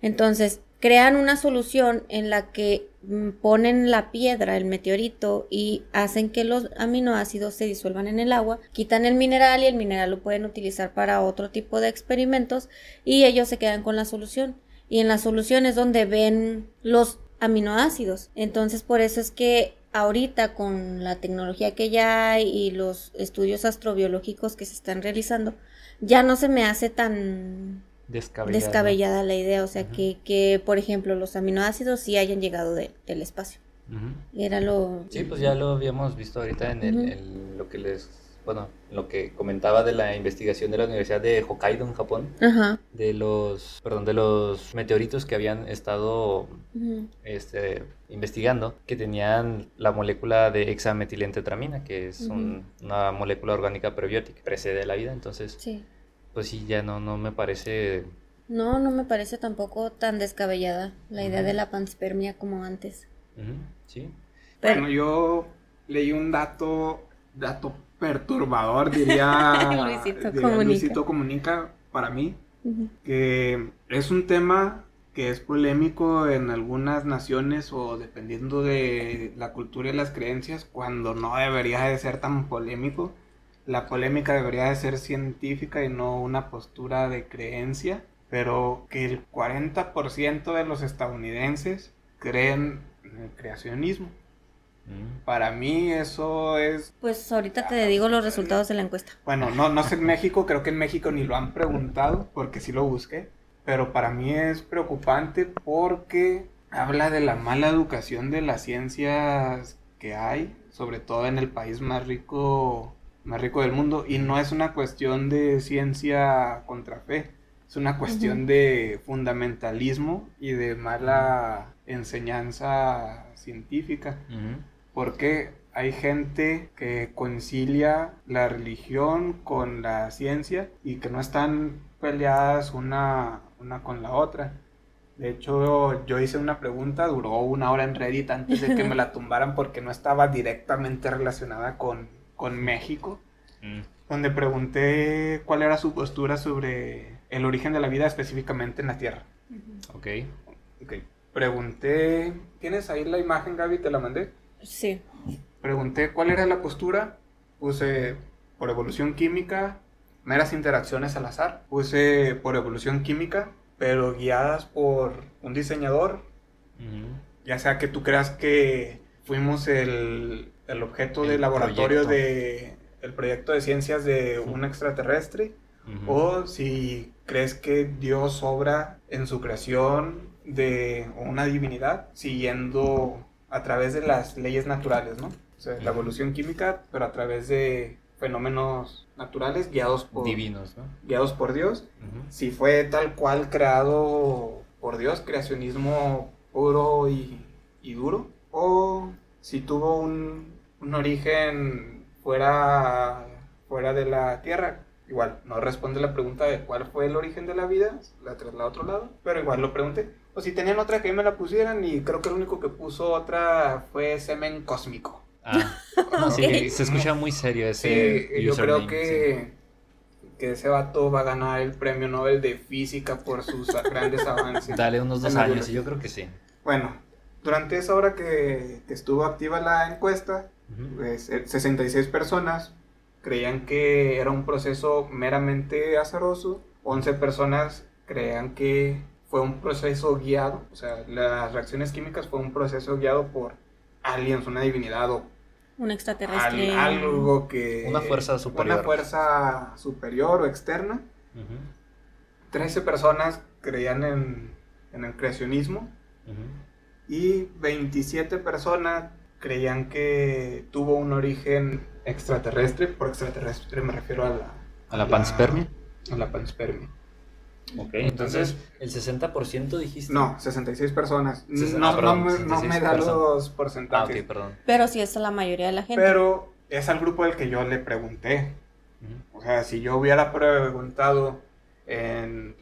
Entonces, crean una solución en la que mm, ponen la piedra, el meteorito, y hacen que los aminoácidos se disuelvan en el agua, quitan el mineral y el mineral lo pueden utilizar para otro tipo de experimentos y ellos se quedan con la solución. Y en la solución es donde ven los aminoácidos. Entonces por eso es que ahorita con la tecnología que ya hay y los estudios astrobiológicos que se están realizando, ya no se me hace tan descabellada, la idea. O sea, que, que, por ejemplo, los aminoácidos sí hayan llegado del espacio. Era lo... Sí, pues ya lo habíamos visto ahorita en, el, lo que les bueno, lo que comentaba de la investigación de la Universidad de Hokkaido en Japón, de los, perdón, de los meteoritos que habían estado este, investigando, que tenían la molécula de hexametilentretramina, que es una molécula orgánica prebiótica, que precede la vida, entonces, pues sí, ya no, no me parece... No, no me parece tampoco tan descabellada la idea de la panspermia como antes. Sí. Bueno, yo leí un dato, dato perturbador, diría Luisito, Comunica. para mí, que es un tema que es polémico en algunas naciones o dependiendo de la cultura y las creencias, cuando no debería de ser tan polémico. La polémica debería de ser científica y no una postura de creencia, pero que el 40% de los estadounidenses creen en el creacionismo. Mm. Para mí eso es... Pues ahorita te digo los resultados de la encuesta. Bueno, no, no sé en México, creo que en México ni lo han preguntado porque sí lo busqué, pero para mí es preocupante porque habla de la mala educación de las ciencias que hay, sobre todo en el país más rico, más rico del mundo, y no es una cuestión de ciencia contra fe, es una cuestión de fundamentalismo y de mala enseñanza científica porque hay gente que concilia la religión con la ciencia y que no están peleadas una, una con la otra. De hecho, yo hice una pregunta, duró una hora en Reddit antes de que me la tumbaran porque no estaba directamente relacionada con, México, mm. donde pregunté cuál era su postura sobre el origen de la vida específicamente en la Tierra. Ok. Ok. Pregunté, ¿tienes ahí la imagen, Gaby? ¿Te la mandé? Sí. Pregunté cuál era la postura. Puse por evolución química, meras interacciones al azar. Puse por evolución química, pero guiadas por un diseñador. Ya sea que tú creas que fuimos el, objeto de laboratorio de el proyecto de ciencias de un extraterrestre. O si crees que Dios obra en su creación de una divinidad siguiendo a través de las leyes naturales, ¿no? O sea, la evolución química, pero a través de fenómenos naturales guiados por... Divinos, ¿no? Guiados por Dios. Si fue tal cual creado por Dios, creacionismo puro y, duro, o si tuvo un, origen fuera, fuera de la Tierra, igual, no responde la pregunta de cuál fue el origen de la vida, la traslado a otro lado, pero igual lo pregunté. O si tenían otra que me la pusieran y creo que el único que puso otra fue semen cósmico. Ah, sí, se escucha muy serio ese. Sí, yo creo que, que ese vato va a ganar el premio Nobel de Física por sus grandes avances. Dale unos dos años, y yo creo que sí. Bueno, durante esa hora que, estuvo activa la encuesta, 66 pues, personas creían que era un proceso meramente azaroso, 11 personas creían que fue un proceso guiado, o sea, las reacciones químicas fue un proceso guiado por aliens, una divinidad o un extraterrestre. algo que... Una fuerza superior. Una fuerza superior o externa. Trece personas creían en, el creacionismo. Y 27 personas creían que tuvo un origen extraterrestre. Por extraterrestre me refiero a la... ¿A la panspermia? A la panspermia. Ok, entonces, ¿el 60% dijiste? No, 66 personas. no, no, me, da los porcentajes. Ah, ok, perdón. Pero sí es la mayoría de la gente. Pero es al grupo del que yo le pregunté. O sea, si yo hubiera preguntado en,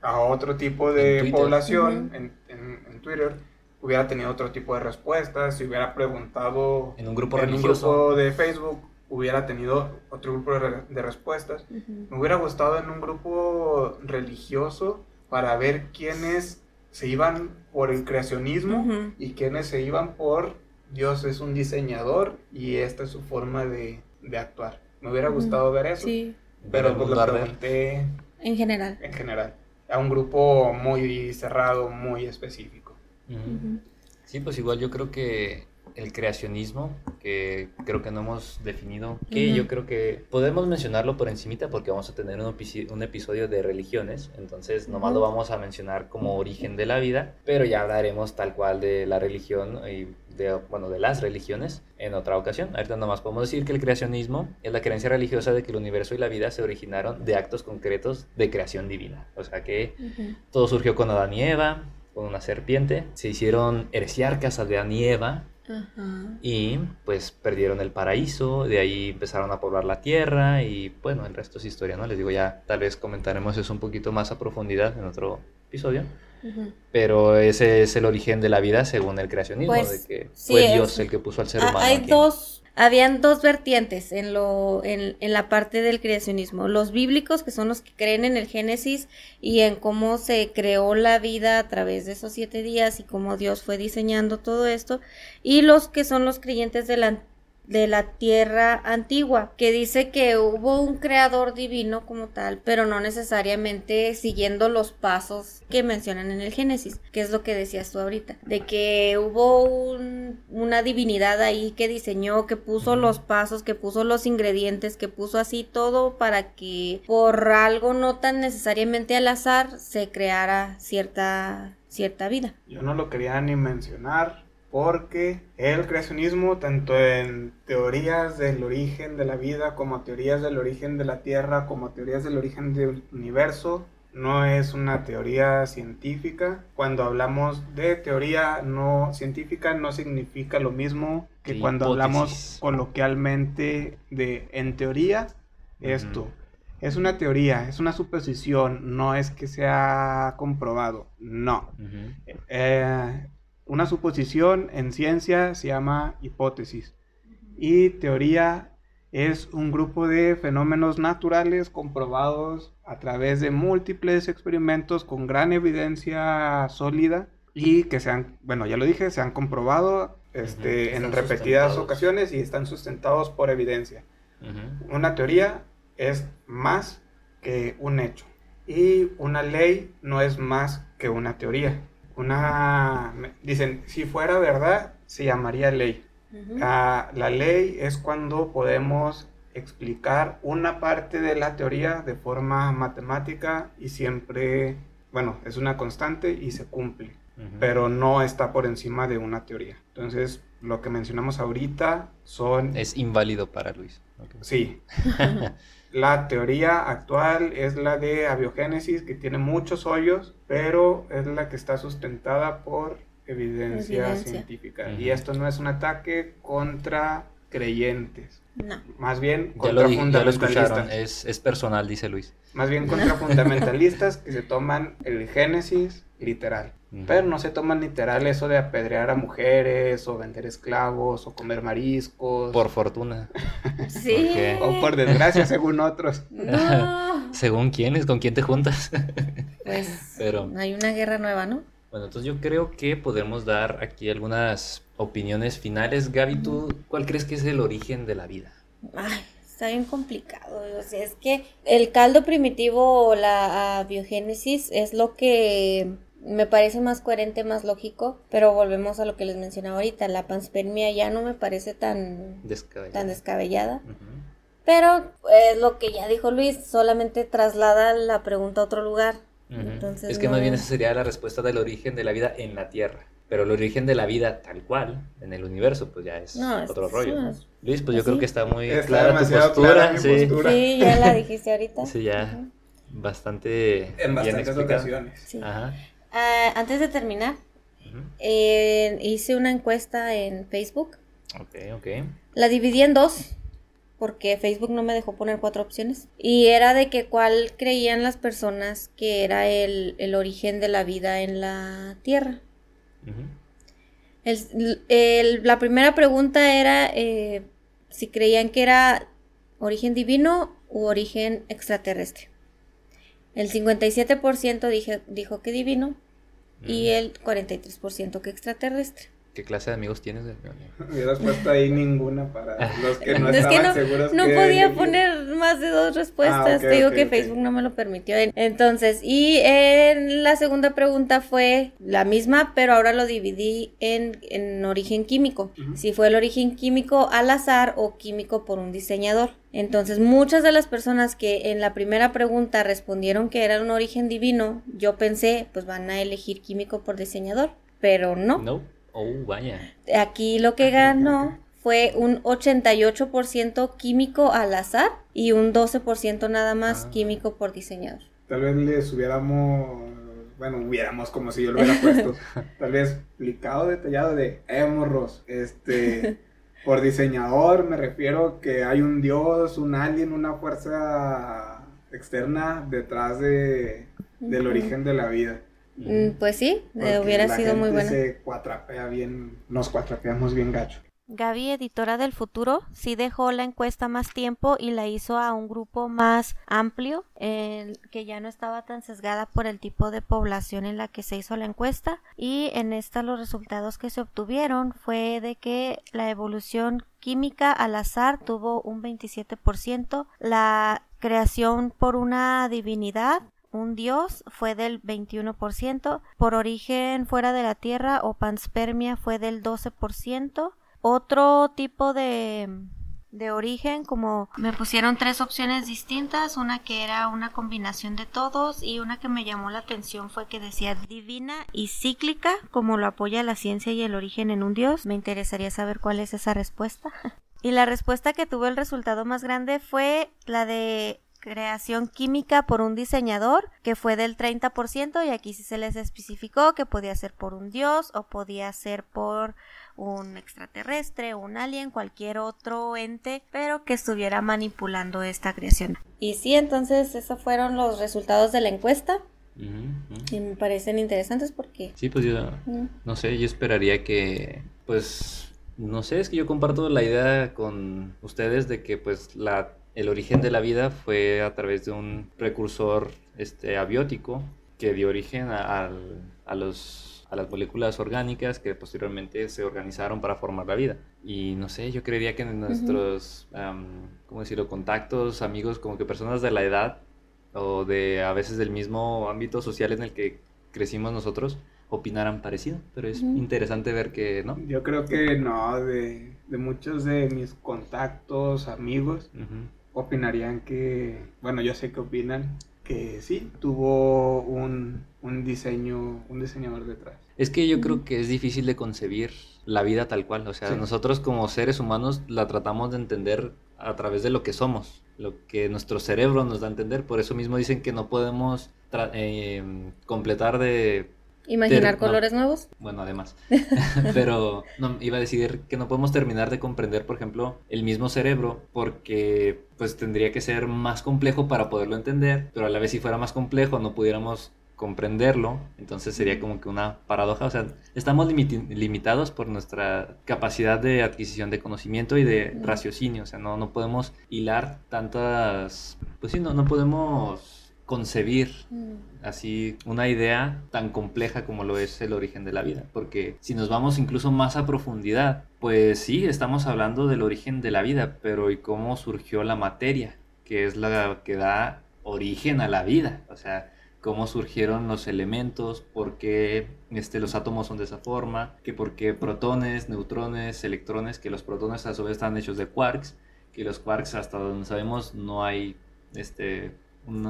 a otro tipo de población en, en, Twitter, hubiera tenido otro tipo de respuestas. Si hubiera preguntado en un grupo en un grupo de Facebook, hubiera tenido otro grupo de, respuestas. Me hubiera gustado en un grupo religioso para ver quiénes se iban por el creacionismo Ujú. y quienes se iban por Dios es un diseñador y esta es su forma de, de actuar. Me hubiera gustado ver eso, Sí, pero pues lo pregunté en general. en general a un grupo muy cerrado, muy específico. Sí, pues igual yo creo que el creacionismo, que creo que no hemos definido, que yo creo que podemos mencionarlo por encimita porque vamos a tener un, episodio de religiones, entonces nomás lo Ujú. vamos a mencionar como origen de la vida, pero ya hablaremos tal cual de la religión y de, bueno, de las religiones en otra ocasión. Ahorita nomás podemos decir que el creacionismo es la creencia religiosa de que el universo y la vida se originaron de actos concretos de creación divina, o sea que todo surgió con Adán y Eva, con una serpiente. Se hicieron heresiarcas Adán y Eva Ajá. y pues perdieron el paraíso. De ahí empezaron a poblar la tierra y bueno, el resto es historia, ¿no? Les digo, ya tal vez comentaremos eso un poquito más a profundidad en otro episodio. Pero ese es el origen de la vida según el creacionismo, Pues, de que sí, fue es- Dios el que puso al ser Ah, humano. hay aquí. dos, habían dos vertientes en lo, en, en la parte del creacionismo. Los bíblicos, que son los que creen en el Génesis y en cómo se creó la vida a través de esos siete días y cómo Dios fue diseñando todo esto. Y los que son los creyentes de la de la tierra antigua, que dice que hubo un creador divino como tal, pero no necesariamente siguiendo los pasos que mencionan en el Génesis, que es lo que decías tú ahorita, de que hubo un- una divinidad ahí que diseñó, que puso los pasos, que puso los ingredientes, que puso así todo para que por algo no tan necesariamente al azar se creara cierta cierta vida. Yo no lo quería ni mencionar porque el creacionismo, tanto en teorías del origen de la vida, como teorías del origen de la Tierra, como teorías del origen del universo, no es una teoría científica. Cuando hablamos de teoría no científica no significa lo mismo que cuando hablamos coloquialmente de en teoría esto. Es una teoría, es una suposición, no es que sea comprobado, no. Eh, una suposición en ciencia se llama hipótesis y teoría es un grupo de fenómenos naturales comprobados a través de múltiples experimentos con gran evidencia sólida y que se han, bueno, ya lo dije, se han comprobado este, en repetidas ocasiones y están sustentados por evidencia. Una teoría es más que un hecho. Y una ley no es más que una teoría. Una... Dicen, si fuera verdad, se llamaría ley. La ley es cuando podemos explicar una parte de la teoría de forma matemática y siempre, bueno, es una constante y se cumple, pero no está por encima de una teoría. Entonces, lo que mencionamos ahorita son... Es inválido para Luis. Ok. Sí. La teoría actual es la de abiogénesis, que tiene muchos hoyos, pero es la que está sustentada por evidencia, Evidencia. científica. Y esto no es un ataque contra creyentes, No. más bien Ya contra lo, di- ya lo fundamentalistas. es personal, dice Luis. Más bien contra fundamentalistas que se toman el Génesis literal. Pero no se toman literal eso de apedrear a mujeres o vender esclavos o comer mariscos. Por fortuna. Sí. O por desgracia, según otros. No. Según quiénes, con quién te juntas. Pues Pero- hay una guerra nueva, ¿no? Bueno, entonces yo creo que podemos dar aquí algunas opiniones finales. Gaby, ¿tú cuál crees que es el origen de la vida? Ay, está bien complicado. O sea, es que el caldo primitivo o la ah, biogénesis es lo que me parece más coherente, más lógico, pero volvemos a lo que les mencionaba ahorita. La panspermia ya no me parece tan, Descabellado. tan descabellada. Pero es lo que ya dijo Luis, solamente traslada la pregunta a otro lugar. Entonces, es que más bien esa sería la respuesta del origen de la vida en la Tierra. Pero el origen de la vida tal cual, en el universo, pues ya es No, es- otro rollo. Luis, pues yo creo que está muy Está clara tu postura. clara sí, postura. Sí, ya la dijiste ahorita. sí, ya bastante En bien bastantes explicado. ocasiones. Sí. Ajá. Ah, antes de terminar, eh, hice una encuesta en Facebook. Ok, ok. La dividí en dos, porque Facebook no me dejó poner cuatro opciones. Y era de que cuál creían las personas que era el, el origen de la vida en la Tierra. El- la primera pregunta era eh, si creían que era origen divino u origen extraterrestre. El 57% dije- dijo que divino y el 43% que extraterrestre. ¿Qué clase de amigos tienes? Hubieras puesto ahí ninguna para los que no es estaban que no, seguros. no que podía elegir. poner más de dos respuestas. Ah, Te digo que ok. Facebook no me lo permitió. Entonces, y en la segunda pregunta fue la misma, pero ahora lo dividí en, en origen químico. Si fue el origen químico al azar o químico por un diseñador. Entonces, muchas de las personas que en la primera pregunta respondieron que era un origen divino, yo pensé, pues van a elegir químico por diseñador, pero no. No. Oh, vaya. Aquí lo que ganó fue un 88% químico al azar y un 12% nada más Ah. químico por diseñador. Tal vez les hubiéramos, bueno, hubiéramos como si yo lo hubiera puesto, tal vez explicado, detallado de, eh, morros, este, por diseñador me refiero que hay un dios, un alien, una fuerza externa detrás de, del origen de la vida. Mm, Pues sí, eh, Porque hubiera la sido muy bueno. se cuatrapea bien, nos cuatrapeamos bien gacho. Gaby, editora del futuro, sí dejó la encuesta más tiempo y la hizo a un grupo más amplio, eh, que ya no estaba tan sesgada por el tipo de población en la que se hizo la encuesta. Y en esta los resultados que se obtuvieron fue de que la evolución química al azar tuvo un 27%, la creación por una divinidad un dios fue del 21%, por origen fuera de la Tierra o panspermia fue del 12%, otro tipo de, de origen, como me pusieron tres opciones distintas, una que era una combinación de todos y una que me llamó la atención fue que decía divina y cíclica, como lo apoya la ciencia y el origen en un dios. Me interesaría saber cuál es esa respuesta. Y la respuesta que tuvo el resultado más grande fue la de creación química por un diseñador, que fue del 30%, y aquí sí se les especificó que podía ser por un dios o podía ser por un extraterrestre, un alien, cualquier otro ente, pero que estuviera manipulando esta creación. Y sí, entonces esos fueron los resultados de la encuesta. Y me parecen interesantes porque... Sí, pues yo, no sé, yo esperaría que, pues, no sé, es que yo comparto la idea con ustedes de que, pues, la, el origen de la vida fue a través de un precursor, este, abiótico que dio origen a, los, a las moléculas orgánicas que posteriormente se organizaron para formar la vida. Y no sé, yo creería que en nuestros, ¿cómo decirlo?, contactos, amigos, como que personas de la edad o de a veces del mismo ámbito social en el que crecimos nosotros, opinaran parecido, pero es interesante ver que no. Yo creo que no, de, de muchos de mis contactos, amigos. Opinarían que, bueno, yo sé que opinan que sí, tuvo un, un diseño, un diseñador detrás. Es que yo creo que es difícil de concebir la vida tal cual, o sea, Sí. nosotros como seres humanos la tratamos de entender a través de lo que somos, lo que nuestro cerebro nos da a entender, por eso mismo dicen que no podemos tra- eh, completar de Imaginar colores nuevos. Bueno, además. Pero no, iba a decir que no podemos terminar de comprender, por ejemplo, el mismo cerebro, porque pues tendría que ser más complejo para poderlo entender, pero a la vez si fuera más complejo no pudiéramos comprenderlo, entonces sería como que una paradoja, o sea, estamos limitados por nuestra capacidad de adquisición de conocimiento y de raciocinio, o sea, no, no podemos hilar tantas, pues sí, no, no podemos concebir. Así una idea tan compleja como lo es el origen de la vida. Porque si nos vamos incluso más a profundidad, pues sí, estamos hablando del origen de la vida, pero ¿y cómo surgió la materia? Que es la que da origen a la vida. O sea, cómo surgieron los elementos, por qué este, los átomos son de esa forma, que por qué protones, neutrones, electrones, que los protones a su vez están hechos de quarks, que los quarks hasta donde sabemos no hay este,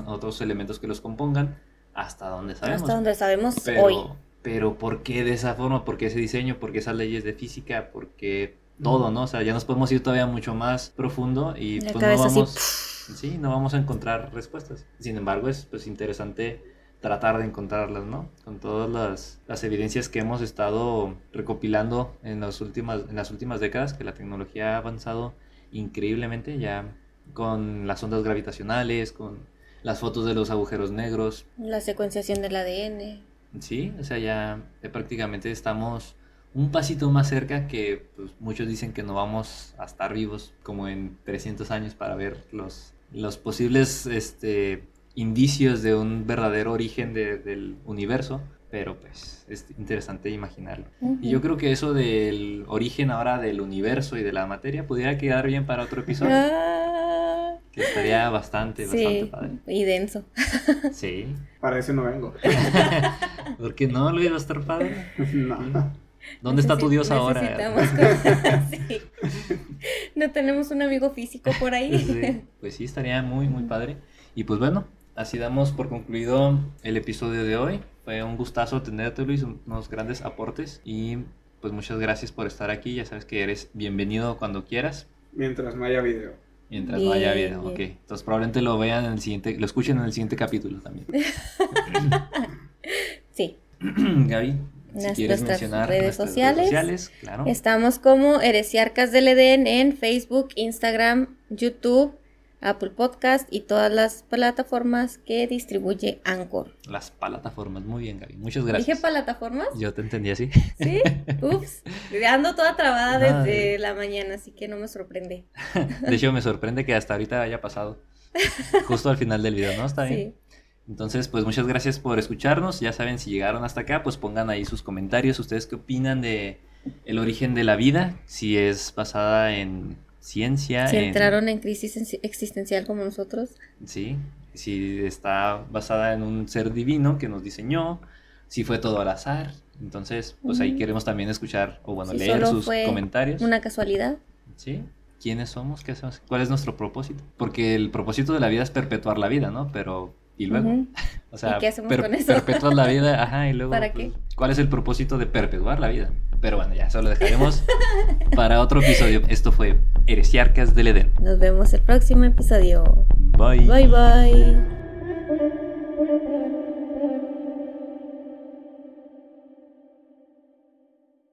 otros elementos que los compongan, hasta donde sabemos. Hasta donde sabemos pero, hoy. pero ¿por qué de esa forma? ¿Por qué ese diseño? ¿Por qué esas leyes de física? ¿Por qué todo, no? O sea, ya nos podemos ir todavía mucho más profundo y La pues no cabeza así, vamos, sí, no vamos a encontrar respuestas. Sin embargo, es pues interesante tratar de encontrarlas, ¿no? Con todas las, las evidencias que hemos estado recopilando en las últimas, en las últimas décadas, que la tecnología ha avanzado increíblemente ya con las ondas gravitacionales, con las fotos de los agujeros negros, La secuenciación del ADN. Sí, o sea, ya eh, prácticamente estamos un pasito más cerca que pues, muchos dicen que no vamos a estar vivos como en 300 años para ver los, los posibles este, indicios de un verdadero origen de- del universo, pero pues es interesante imaginarlo. Y yo creo que eso del origen ahora del universo y de la materia pudiera quedar bien para otro episodio, Ah, que estaría bastante, bastante padre. y denso. Sí. Para eso no vengo. ¿Por qué no lo iba a estar padre? no. ¿Dónde está tu Dios ahora? necesitamos cosas así. No tenemos un amigo físico por ahí. Sí, pues sí, estaría muy, muy padre. Y pues bueno, así damos por concluido el episodio de hoy. Fue un gustazo tenerte, Luis, unos grandes aportes. Y pues muchas gracias por estar aquí. Ya sabes que eres bienvenido cuando quieras. Mientras no haya video. Mientras no haya Bien, video, bien. ok. Entonces probablemente lo vean en el siguiente, lo escuchen en el siguiente capítulo también. Sí. Gaby, si quieres nuestras mencionar redes nuestras sociales. redes sociales, claro. Estamos como Heresiarcas del Edén en Facebook, Instagram, YouTube, Apple Podcast y todas las plataformas que distribuye Anchor. Las plataformas, muy bien, Gaby. Muchas gracias. ¿Dije plataformas? Yo te entendí así. Sí. Ups. Ando toda trabada desde la mañana, así que no me sorprende. De hecho, me sorprende que hasta ahorita haya pasado. Justo al final del video, ¿no? Está bien. Sí. Entonces, pues muchas gracias por escucharnos. Ya saben, si llegaron hasta acá, pues pongan ahí sus comentarios. ¿Ustedes qué opinan de el origen de la vida? Si es basada en ciencia, Si en- entraron en crisis en- existencial como nosotros. sí, si está basada en un ser divino que nos diseñó, si fue todo al azar. Entonces, pues ahí queremos también escuchar o bueno, Si leer solo sus fue comentarios. Una casualidad. ¿Sí? ¿Quiénes somos? ¿Qué hacemos? ¿Cuál es nuestro propósito? Porque el propósito de la vida es perpetuar la vida, ¿no? Pero, ¿y luego? O sea, ¿Y qué hacemos con eso? perpetuas la vida, ajá, y luego... ¿Para pues, qué? ¿Cuál es el propósito de perpetuar la vida? Pero bueno, ya, eso lo dejaremos para otro episodio. Esto fue Heresiarcas del Edén. Nos vemos el próximo episodio. Bye. Bye bye.